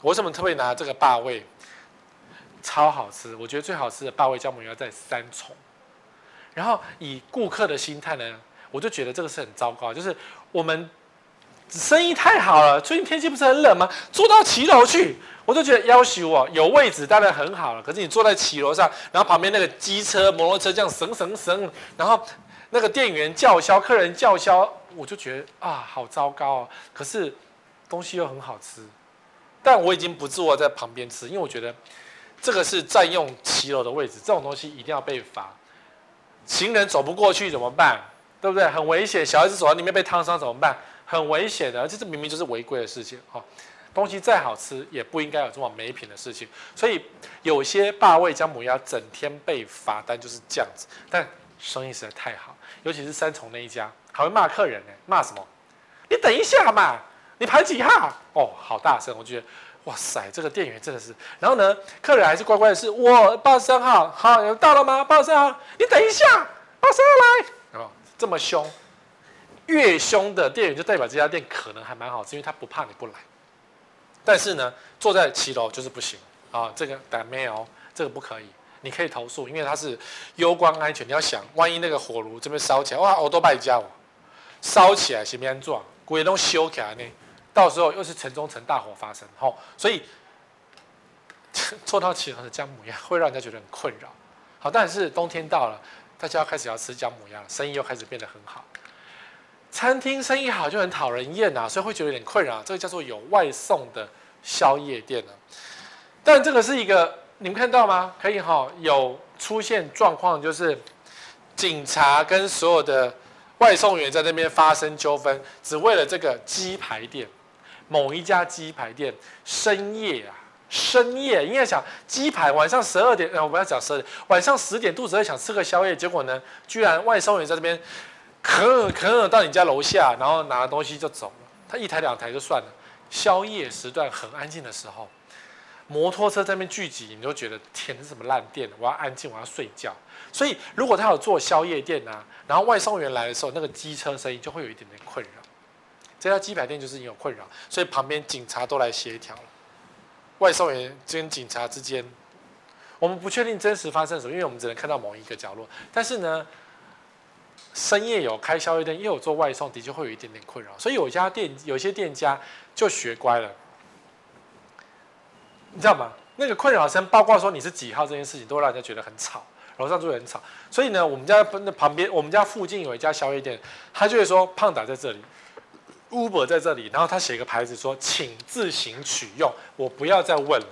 S1: 我为什么特别拿这个霸位？超好吃，我觉得最好吃的八味酵母要在三重。然后以顾客的心态呢，我就觉得这个是很糟糕，就是我们生意太好了，最近天气不是很冷吗？坐到骑楼去。我就觉得要求我，有位置当然很好了。可是你坐在骑楼上，然后旁边那个机车、摩托车这样省省省，然后那个店员叫嚣，客人叫嚣，我就觉得啊，好糟糕哦。可是东西又很好吃，但我已经不坐在旁边吃，因为我觉得这个是占用骑楼的位置，这种东西一定要被罚。行人走不过去怎么办？对不对？很危险。小孩子走到里面被烫伤怎么办？很危险的，而且这明明就是违规的事情哈。东西再好吃，也不应该有这么没品的事情。所以有些霸位姜母鸭整天被罚单就是这样子。但生意实在太好，尤其是三重那一家，还会骂客人呢。骂什么？你等一下嘛，你排几号？哦，好大声！我觉得，哇塞，这个店员真的是。然后呢，客人还是乖乖的是，我八十三号，好，有到了吗？八十三号，你等一下，八十二来。哦，这么凶，越凶的店员就代表这家店可能还蛮好吃，因为他不怕你不来。但是呢，坐在七楼就是不行啊，这个但没有，这个不可以。你可以投诉，因为它是攸关安全。你要想，万一那个火炉这边烧起来，哇，我都败家哦，烧起来是边撞，鬼都修起来呢，到时候又是城中城大火发生，吼，所以 做到骑楼的姜母鸭会让人家觉得很困扰。好，但是冬天到了，大家要开始要吃姜母鸭了，生意又开始变得很好。餐厅生意好就很讨人厌啊，所以会觉得有点困扰。这个叫做有外送的宵夜店呢，但这个是一个你们看到吗？可以哈，有出现状况，就是警察跟所有的外送员在那边发生纠纷，只为了这个鸡排店，某一家鸡排店深夜啊，深夜应该想鸡排晚上十二点，呃，我不要讲十二点，晚上十点肚子饿想吃个宵夜，结果呢，居然外送员在这边。可可到你家楼下，然后拿了东西就走了。他一台两台就算了。宵夜时段很安静的时候，摩托车在那边聚集，你就觉得天，是什么烂店？我要安静，我要睡觉。所以如果他有做宵夜店啊，然后外送员来的时候，那个机车声音就会有一点点困扰。这家鸡排店就是有困扰，所以旁边警察都来协调了。外送员跟警察之间，我们不确定真实发生什么，因为我们只能看到某一个角落。但是呢，深夜有开宵夜店，又有做外送，的确会有一点点困扰。所以有家店，有些店家就学乖了，你知道吗？那个困扰声，包括说你是几号这件事情，都会让人家觉得很吵，楼上就会很吵。所以呢，我们家那旁边，我们家附近有一家宵夜店，他就会说胖达在这里，Uber 在这里，然后他写一个牌子说，请自行取用，我不要再问了，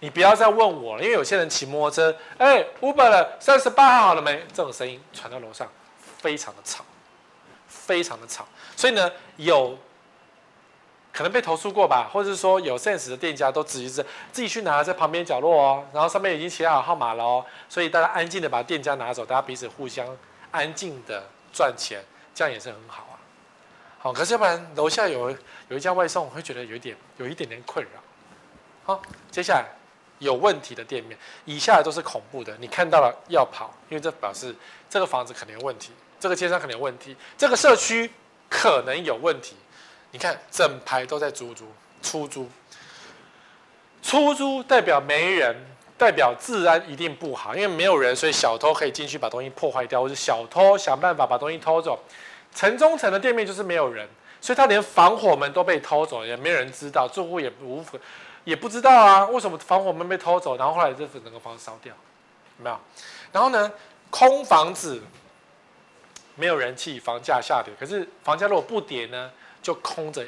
S1: 你不要再问我了，因为有些人骑摩托车，哎，Uber 了，三十八号好了没？这种声音传到楼上。非常的吵，非常的吵，所以呢，有可能被投诉过吧，或者是说有 sense 的店家都直接是自己去拿在旁边角落哦，然后上面已经写好号码了哦，所以大家安静的把店家拿走，大家彼此互相安静的赚钱，这样也是很好。好，可是要不然楼下有有一家外送，我会觉得有一点有一点点困扰。好，接下来有问题的店面，以下都是恐怖的，你看到了要跑，因为这表示这个房子肯定有问题。这个街上可能有问题，这个社区可能有问题。你看，整排都在租租出租，出租代表没人，代表治安一定不好，因为没有人，所以小偷可以进去把东西破坏掉，或者小偷想办法把东西偷走。城中城的店面就是没有人，所以他连防火门都被偷走，也没人知道，住户也无也不知道啊，为什么防火门被偷走？然后后来这整个房子烧掉，有没有？然后呢，空房子。没有人气，房价下跌。可是房价如果不跌呢，就空着，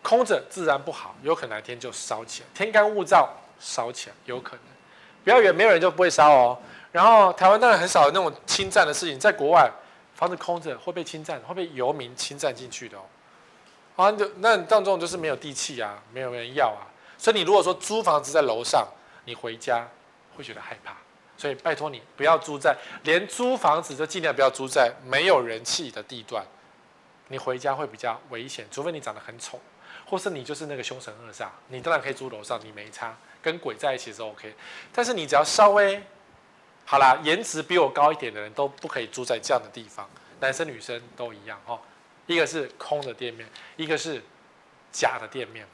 S1: 空着自然不好，有可能哪天就烧起来，天干物燥，烧起来有可能。不要以为没有人就不会烧哦。然后台湾当然很少有那种侵占的事情，在国外房子空着会被侵占，会被游民侵占进去的哦。啊，就那当中就是没有地气啊，没有人要啊。所以你如果说租房子在楼上，你回家会觉得害怕。所以拜托你不要租在，连租房子都尽量不要租在没有人气的地段，你回家会比较危险，除非你长得很丑，或是你就是那个凶神恶煞，你当然可以租楼上，你没差，跟鬼在一起是 OK。但是你只要稍微好啦，颜值比我高一点的人都不可以住在这样的地方，男生女生都一样哦。一个是空的店面，一个是假的店面，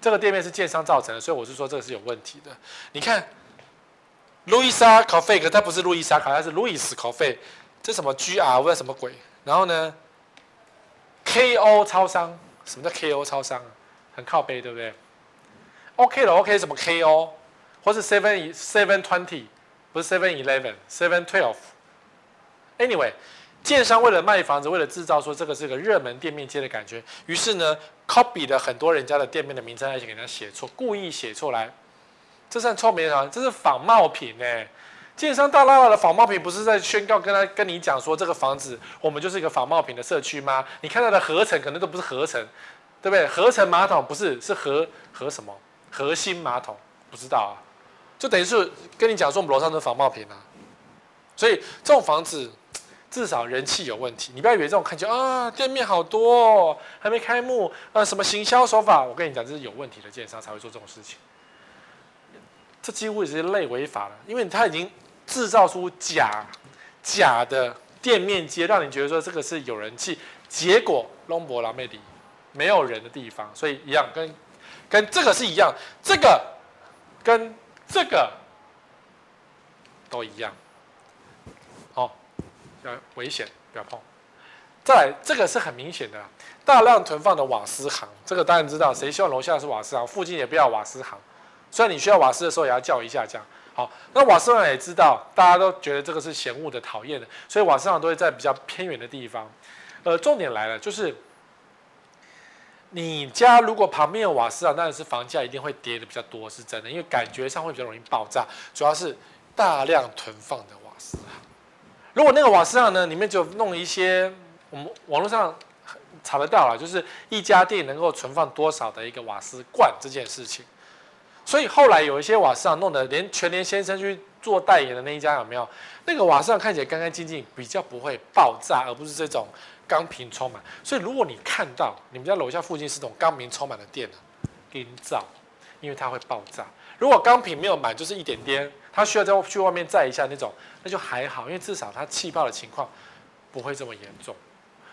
S1: 这个店面是建商造成的，所以我是说这个是有问题的。你看。路易莎咖啡，可它不是路易莎咖啡，它是路易斯咖啡。这什么 GR 不知道什么鬼？然后呢，KO 超商，什么叫 KO 超商？很靠背，对不对？OK 了，OK 什么 KO？或是 Seven Seven Twenty，不是 Seven Eleven，Seven Twelve。Anyway，建商为了卖房子，为了制造说这个是个热门店面街的感觉，于是呢，copy 了很多人家的店面的名称，而且给人家写错，故意写错来。这算臭名远，这是仿冒品哎！建商大剌剌的仿冒品，不是在宣告跟他跟你讲说，这个房子我们就是一个仿冒品的社区吗？你看到的合成可能都不是合成，对不对？合成马桶不是，是合合什么？核心马桶不知道啊？就等于是跟你讲说，我们楼上都是仿冒品啊！所以这种房子至少人气有问题，你不要以为这种看起来啊店面好多哦，还没开幕啊，什么行销手法？我跟你讲，这是有问题的建商才会做这种事情。这几乎已经类违法了，因为他已经制造出假假的店面街，让你觉得说这个是有人气，结果龙博拉美里没有人的地方，所以一样跟跟这个是一样，这个跟这个都一样，哦，要危险，不要碰。再来，这个是很明显的，大量囤放的瓦斯行，这个当然知道，谁希望楼下是瓦斯行，附近也不要瓦斯行。虽然你需要瓦斯的时候也要叫一下，这样好。那瓦斯行也知道，大家都觉得这个是嫌恶的、讨厌的，所以瓦斯行都会在比较偏远的地方。呃，重点来了，就是你家如果旁边有瓦斯啊，当然是房价一定会跌的比较多，是真的，因为感觉上会比较容易爆炸。主要是大量囤放的瓦斯行。如果那个瓦斯上呢，里面就弄一些，我们网络上查得到了，就是一家店能够存放多少的一个瓦斯罐这件事情。所以后来有一些瓦斯厂弄得连全联先生去做代言的那一家有没有？那个瓦斯厂看起来干干净净，比较不会爆炸，而不是这种钢瓶充满。所以如果你看到你们家楼下附近是种钢瓶充满的电呢，给你找，因为它会爆炸。如果钢瓶没有满，就是一点点，它需要再去外面载一下那种，那就还好，因为至少它气爆的情况不会这么严重。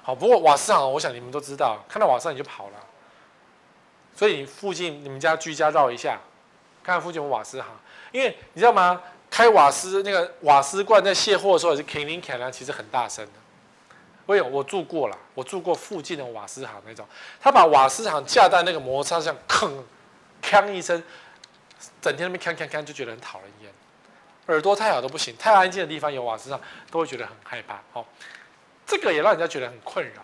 S1: 好，不过瓦斯厂，我想你们都知道，看到瓦斯你就跑了。所以你附近你们家居家绕一下。看看附近有瓦斯行，因为你知道吗？开瓦斯那个瓦斯罐在卸货的时候也是铿铃锵啊，其实很大声的。我有我住过了，我住过附近的瓦斯行那种，他把瓦斯行架在那个摩擦上，吭，锵一声，整天那边锵锵锵，就觉得很讨人厌。耳朵太好都不行，太安静的地方有瓦斯行都会觉得很害怕。哦，这个也让人家觉得很困扰。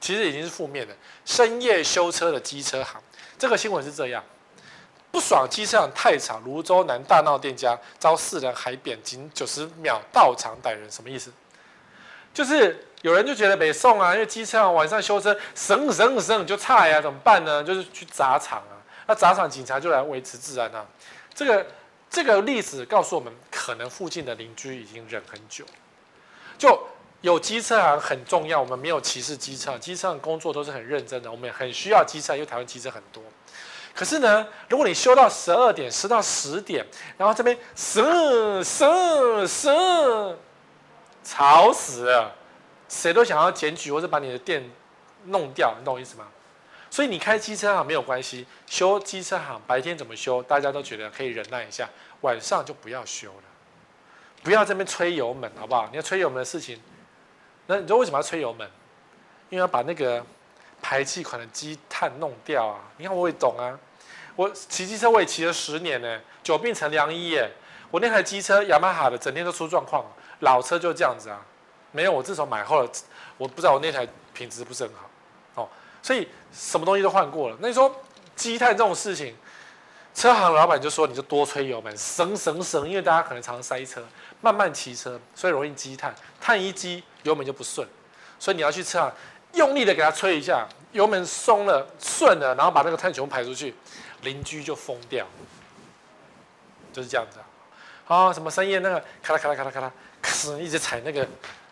S1: 其实已经是负面的，深夜修车的机车行，这个新闻是这样。不爽，机车行太吵，芦洲南大闹店家遭四人海扁，仅九十秒到场逮人，什么意思？就是有人就觉得北宋啊，因为机车行晚上修车，省省省就差呀，怎么办呢？就是去砸场啊，那砸场警察就来维持治安啊。这个这个历史告诉我们，可能附近的邻居已经忍很久，就有机车行很重要，我们没有歧视机车，机车行工作都是很认真的，我们也很需要机车，因为台湾机车很多。可是呢，如果你修到十二点，修到十点，然后这边十十十，吵死了，谁都想要检举或者把你的店弄掉，你懂我意思吗？所以你开机车行没有关系，修机车行白天怎么修，大家都觉得可以忍耐一下，晚上就不要修了，不要这边吹油门，好不好？你要吹油门的事情，那你知道为什么要吹油门？因为要把那个排气管的积碳弄掉啊！你看我也懂啊，我骑机车我也骑了十年呢，久病成良医耶。我那台机车雅马哈的整天都出状况，老车就这样子啊，没有我自从买后了，我不知道我那台品质不是很好。哦所以什么东西都换过了。那你说积碳这种事情，车行老板就说你就多吹油门，省省省，因为大家可能常塞车，慢慢骑车，所以容易积碳。碳一积，油门就不顺。所以你要去车行用力的给它吹一下，油门松了顺了，然后把那个碳全部排出去，邻居就疯掉。就是这样子啊。啊，什么深夜那个咔啦咔啦咔啦咔啦，一直踩那个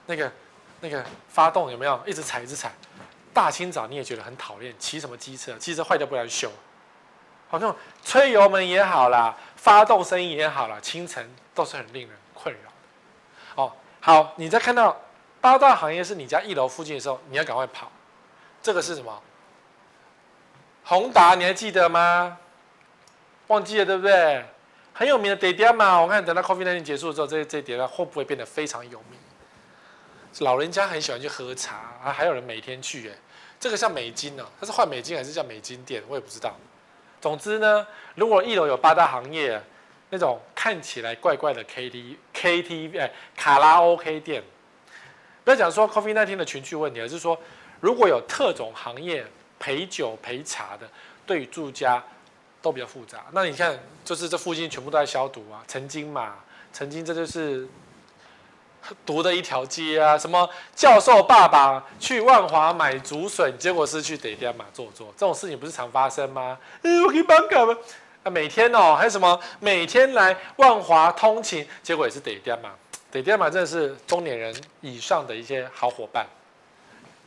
S1: 那个那个发动有没有？一直踩一直踩。大清早你也觉得很讨厌，骑什么机车？机车坏掉不来修，好像吹油门也好啦，发动声音也好啦，清晨都是很令人困扰的。哦，好，你在看到八大行业是你家一楼附近的时候，你要赶快跑。这个是什么？宏达，你还记得吗？忘记了对不对？很有名的爹爹嘛。我看等到 COVID-19 结束之后，这这爹爹会不会变得非常有名？老人家很喜欢去喝茶啊，还有人每天去哎。这个像美金呢、哦，它是换美金还是叫美金店？我也不知道。总之呢，如果一楼有八大行业，那种看起来怪怪的 K T K T V 哎卡拉 OK 店，不要讲说 COVID-19 的群聚问题，而是说如果有特种行业陪酒陪茶的，对于住家都比较复杂。那你看，就是这附近全部都在消毒啊，曾经嘛，曾经这就是。毒的一条街啊，什么教授爸爸去万华买竹笋，结果是去得店嘛坐坐，这种事情不是常发生吗？我可以帮干吗？啊，每天哦，还有什么每天来万华通勤，结果也是得店嘛，得店嘛，真的是中年人以上的一些好伙伴，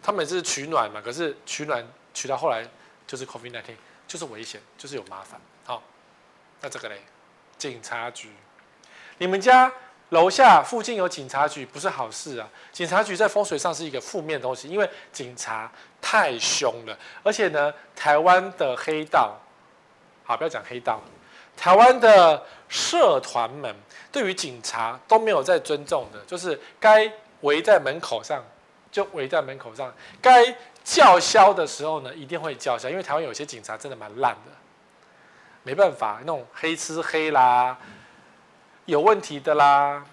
S1: 他们是取暖嘛，可是取暖取到后来就是 COVID-19，就是危险，就是有麻烦。好，那这个嘞，警察局，你们家？楼下附近有警察局，不是好事啊！警察局在风水上是一个负面东西，因为警察太凶了，而且呢，台湾的黑道，好，不要讲黑道，台湾的社团们对于警察都没有在尊重的，就是该围在门口上就围在门口上，该叫嚣的时候呢，一定会叫嚣，因为台湾有些警察真的蛮烂的，没办法，那种黑吃黑啦。有问题的啦，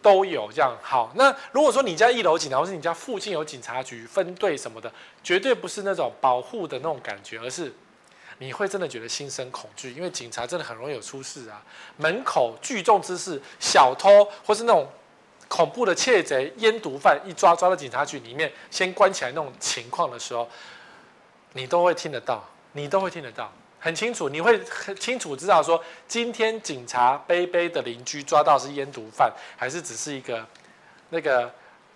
S1: 都有这样。好，那如果说你家一楼警察，或是你家附近有警察局分队什么的，绝对不是那种保护的那种感觉，而是你会真的觉得心生恐惧，因为警察真的很容易有出事啊。门口聚众之事，小偷或是那种恐怖的窃贼、烟毒贩一抓抓到警察局里面，先关起来那种情况的时候，你都会听得到，你都会听得到。很清楚，你会很清楚知道说，今天警察杯杯的邻居抓到是烟毒贩，还是只是一个那个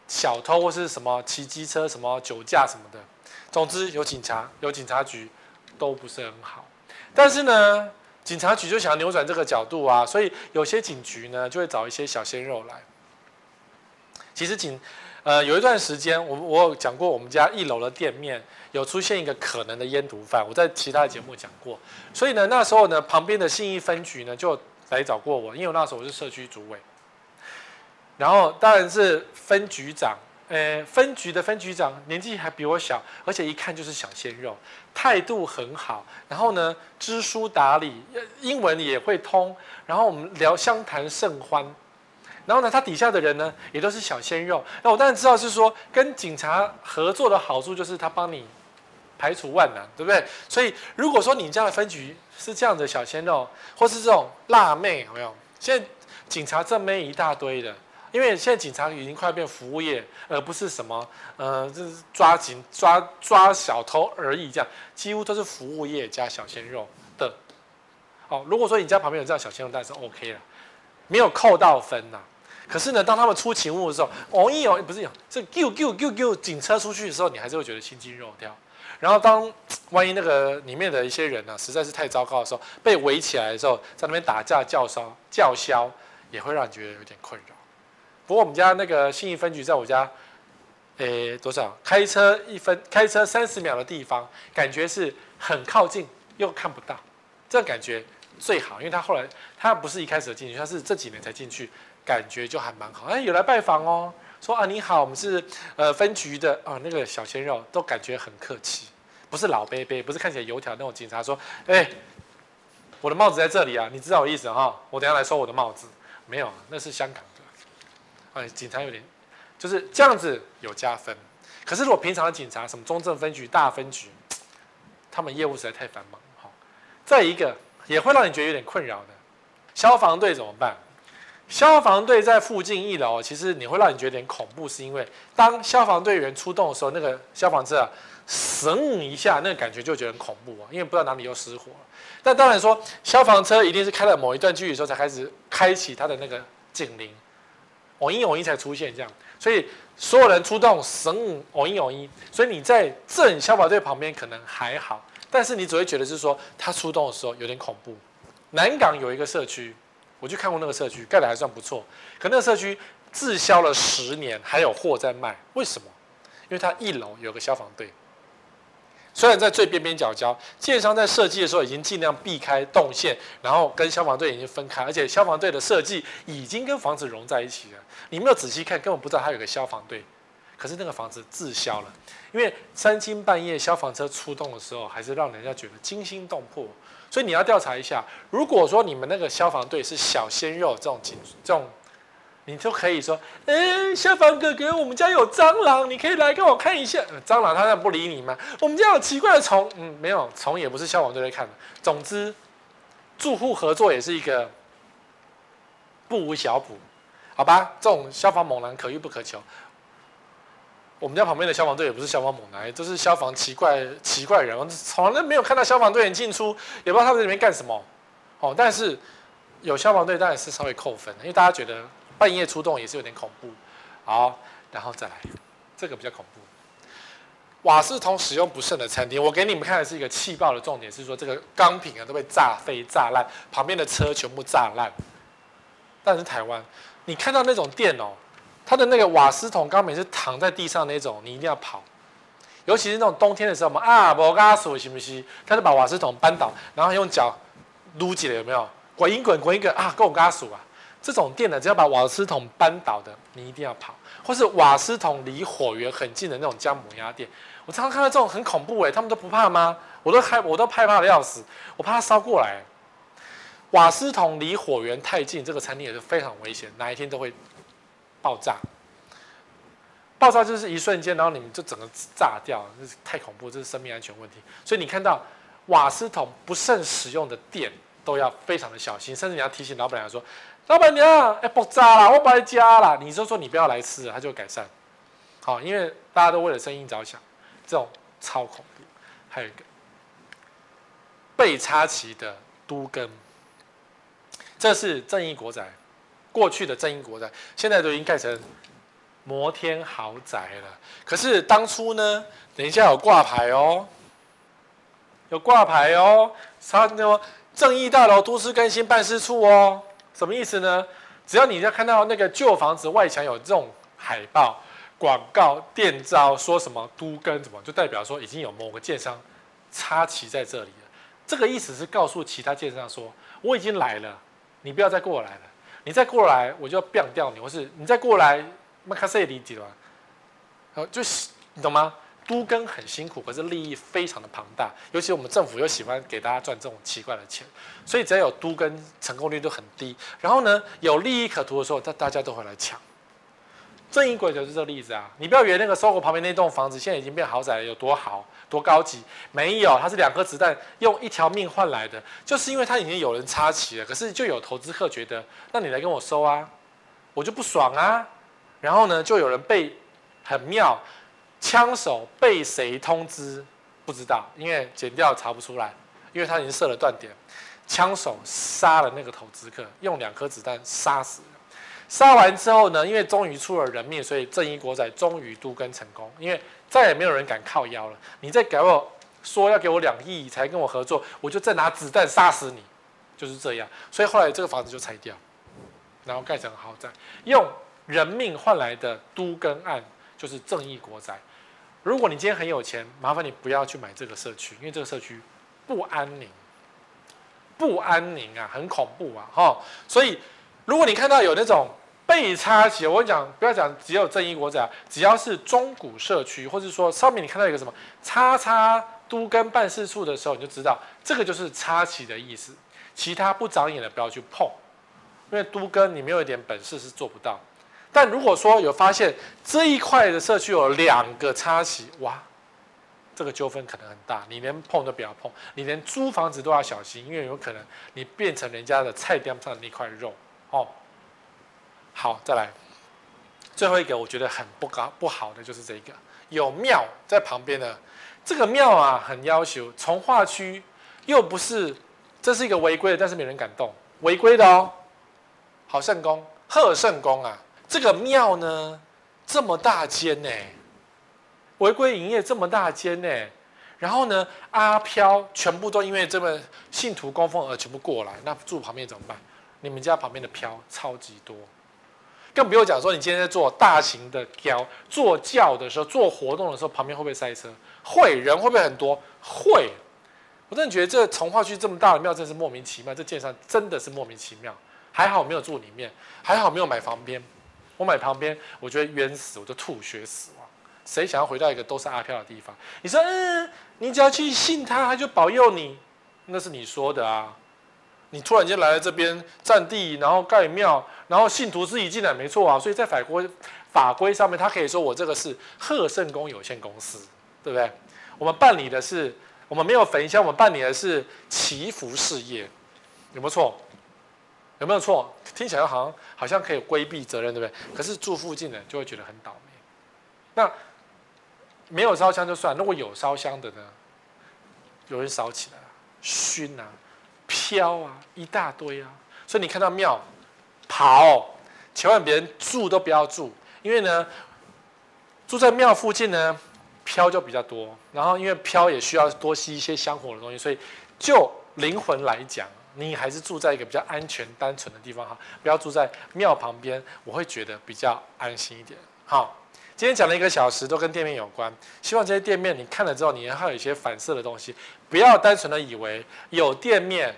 S1: 小偷或是什么骑机车什么酒驾什么的。总之有警察有警察局都不是很好。但是呢，警察局就想扭转这个角度啊，所以有些警局呢就会找一些小鲜肉来。其实仅呃有一段时间，我我有讲过我们家一楼的店面。有出现一个可能的烟毒贩，我在其他的节目讲过，所以呢，那时候呢，旁边的信义分局呢就来找过我，因为那时候我是社区主委，然后当然是分局长，呃，分局的分局长年纪还比我小，而且一看就是小鲜肉，态度很好，然后呢知书达理，英文也会通，然后我们聊相谈甚欢，然后呢他底下的人呢也都是小鲜肉，那我当然知道是说跟警察合作的好处就是他帮你。排除万难，对不对？所以如果说你家的分局是这样的小鲜肉，或是这种辣妹，有没有？现在警察这妹一大堆的，因为现在警察已经快变服务业，而不是什么呃，就是抓警抓抓小偷而已，这样几乎都是服务业加小鲜肉的。哦，如果说你家旁边有这样小鲜肉，那是 OK 了，没有扣到分呐。可是呢，当他们出勤务的时候，哦一哦不是有这啾啾啾啾警车出去的时候，你还是会觉得心惊肉跳。然后当万一那个里面的一些人呢、啊，实在是太糟糕的时候，被围起来的时候，在那边打架叫嚣叫嚣，也会让你觉得有点困扰。不过我们家那个信义分局在我家，诶多少？开车一分，开车三十秒的地方，感觉是很靠近又看不到，这感觉最好，因为他后来他不是一开始进去，他是这几年才进去，感觉就还蛮好。哎，有来拜访哦，说啊你好，我们是呃分局的啊，那个小鲜肉都感觉很客气，不是老伯伯，不是看起来油条那种警察说，哎，我的帽子在这里啊，你知道我意思哈？我等下来收我的帽子，没有，那是香港的。哎，警察有点就是这样子有加分，可是如果平常的警察，什么中正分局、大分局，他们业务实在太繁忙。好，再一个也会让你觉得有点困扰的，消防队怎么办？消防队在附近一楼，其实你会让你觉得有点恐怖，是因为当消防队员出动的时候，那个消防车啊，声一下，那个感觉就觉得很恐怖啊，因为不知道哪里又失火了。但当然说，消防车一定是开了某一段距离的时候才开始开启它的那个警铃。偶一偶一才出现这样，所以所有人出动，神偶一偶一，所以你在正消防队旁边可能还好，但是你只会觉得是说他出动的时候有点恐怖。南港有一个社区，我去看过那个社区，盖的还算不错，可那个社区滞销了十年，还有货在卖，为什么？因为它一楼有个消防队。虽然在最边边角角，建商在设计的时候已经尽量避开动线，然后跟消防队已经分开，而且消防队的设计已经跟房子融在一起了。你没有仔细看，根本不知道它有个消防队。可是那个房子滞销了，因为三更半夜消防车出动的时候，还是让人家觉得惊心动魄。所以你要调查一下，如果说你们那个消防队是小鲜肉这种警这种。你就可以说，哎、消防哥哥，我们家有蟑螂，你可以来跟我看一下。蟑螂它不理你吗？我们家有奇怪的虫，嗯，没有，虫也不是消防队来看。总之，住户合作也是一个不无小补，好吧？这种消防猛男可遇不可求。我们家旁边的消防队也不是消防猛男，都是消防奇怪奇怪人，从来没有看到消防队员进出，也不知道他们在里面干什么。哦，但是有消防队当然是稍微扣分，因为大家觉得。半夜出动也是有点恐怖，好，然后再来，这个比较恐怖。瓦斯桶使用不慎的餐厅，我给你们看的是一个气爆的重点，是说这个钢瓶啊都被炸飞炸烂，旁边的车全部炸烂。但是台湾，你看到那种店哦，它的那个瓦斯桶钢瓶是躺在地上那种，你一定要跑。尤其是那种冬天的时候嘛，啊，无加锁行不行？他就把瓦斯桶扳倒，然后用脚撸起来，有没有？滚一滚，滚一滚啊，够加锁啊！这种店呢，只要把瓦斯桶扳倒的，你一定要跑；或是瓦斯桶离火源很近的那种姜母鸭店，我常常看到这种很恐怖哎，他们都不怕吗？我都害，我都害怕的要死，我怕它烧过来。瓦斯桶离火源太近，这个餐厅也是非常危险，哪一天都会爆炸。爆炸就是一瞬间，然后你们就整个炸掉，这是太恐怖，这是生命安全问题。所以你看到瓦斯桶不慎使用的店，都要非常的小心，甚至你要提醒老板娘说。老板娘，哎，爆炸了，我不来加了。你就说你不要来吃了，他就改善。好，因为大家都为了生意着想，这种超恐怖。还有一个被插旗的都根，这是正义国仔，过去的正义国宅，现在都已经盖成摩天豪宅了。可是当初呢，等一下有挂牌哦，有挂牌哦，啥什么正义大楼都市更新办事处哦。什么意思呢？只要你要看到那个旧房子外墙有这种海报、广告、电招，说什么都更什么，就代表说已经有某个建商插旗在这里了。这个意思是告诉其他建商说，我已经来了，你不要再过来了。你再过来，我就要变掉你，或是你再过来，麦卡塞里几了。好，就是你懂吗？都跟很辛苦，可是利益非常的庞大，尤其我们政府又喜欢给大家赚这种奇怪的钱，所以只要有都跟，成功率都很低。然后呢，有利益可图的时候，大大家都会来抢。正义鬼就是这个例子啊！你不要以为那个搜狗旁边那栋房子现在已经变豪宅了，有多好多高级？没有，它是两颗子弹用一条命换来的，就是因为它已经有人插旗了，可是就有投资客觉得，那你来跟我收啊，我就不爽啊。然后呢，就有人被很妙。枪手被谁通知？不知道，因为剪掉查不出来，因为他已经设了断点。枪手杀了那个投资客，用两颗子弹杀死。杀完之后呢，因为终于出了人命，所以正义国仔终于都更成功。因为再也没有人敢靠腰了。你再给我说要给我两亿才跟我合作，我就再拿子弹杀死你，就是这样。所以后来这个房子就拆掉，然后盖成豪宅，用人命换来的都更案就是正义国宅。如果你今天很有钱，麻烦你不要去买这个社区，因为这个社区不安宁，不安宁啊，很恐怖啊，哈。所以，如果你看到有那种被插旗，我跟你讲，不要讲只有正义国仔，只要是中古社区，或者说上面你看到一个什么叉叉都更办事处的时候，你就知道这个就是插旗的意思。其他不长眼的不要去碰，因为都跟你没有一点本事是做不到。但如果说有发现这一块的社区有两个插旗，哇，这个纠纷可能很大，你连碰都不要碰，你连租房子都要小心，因为有可能你变成人家的菜单上的那块肉哦。好，再来，最后一个我觉得很不高不好的就是这个有庙在旁边的这个庙啊，很要求从化区又不是。这是一个违规的，但是没人敢动。违规的哦，好圣宫、贺圣宫啊，这个庙呢这么大间呢，违规营业这么大间呢，然后呢阿飘全部都因为这么信徒供奉而全部过来，那住旁边怎么办？你们家旁边的飘超级多，更不用讲说你今天在做大型的飘做轿的时候、做活动的时候，旁边会不会塞车？会，人会不会很多？会。我真的觉得这从化区这么大的庙真是莫名其妙，这建商真的是莫名其妙。还好没有住里面，还好没有买旁边。我买旁边，我觉得冤死，我就吐血死亡。谁想要回到一个都是阿飘的地方？你说，嗯，你只要去信他，他就保佑你，那是你说的啊。你突然间来了这边占地，然后盖庙，然后信徒自己进来，没错啊。所以在法规法规上面，他可以说我这个是贺圣宫有限公司，对不对？我们办理的是。我们没有焚香，我们办理的是祈福事业，有没有错？有没有错？听起来好像好像可以规避责任，对不对？可是住附近的就会觉得很倒霉。那没有烧香就算，如果有烧香的呢？有人烧起来，熏啊，飘啊，一大堆啊。所以你看到庙跑，千万别人住都不要住，因为呢，住在庙附近呢。飘就比较多，然后因为飘也需要多吸一些香火的东西，所以就灵魂来讲，你还是住在一个比较安全、单纯的地方哈，不要住在庙旁边，我会觉得比较安心一点。好，今天讲了一个小时，都跟店面有关，希望这些店面你看了之后，你还有一些反思的东西，不要单纯的以为有店面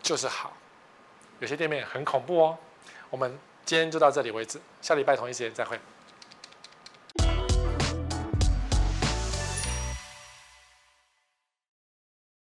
S1: 就是好，有些店面很恐怖哦。我们今天就到这里为止，下礼拜同一时间再会。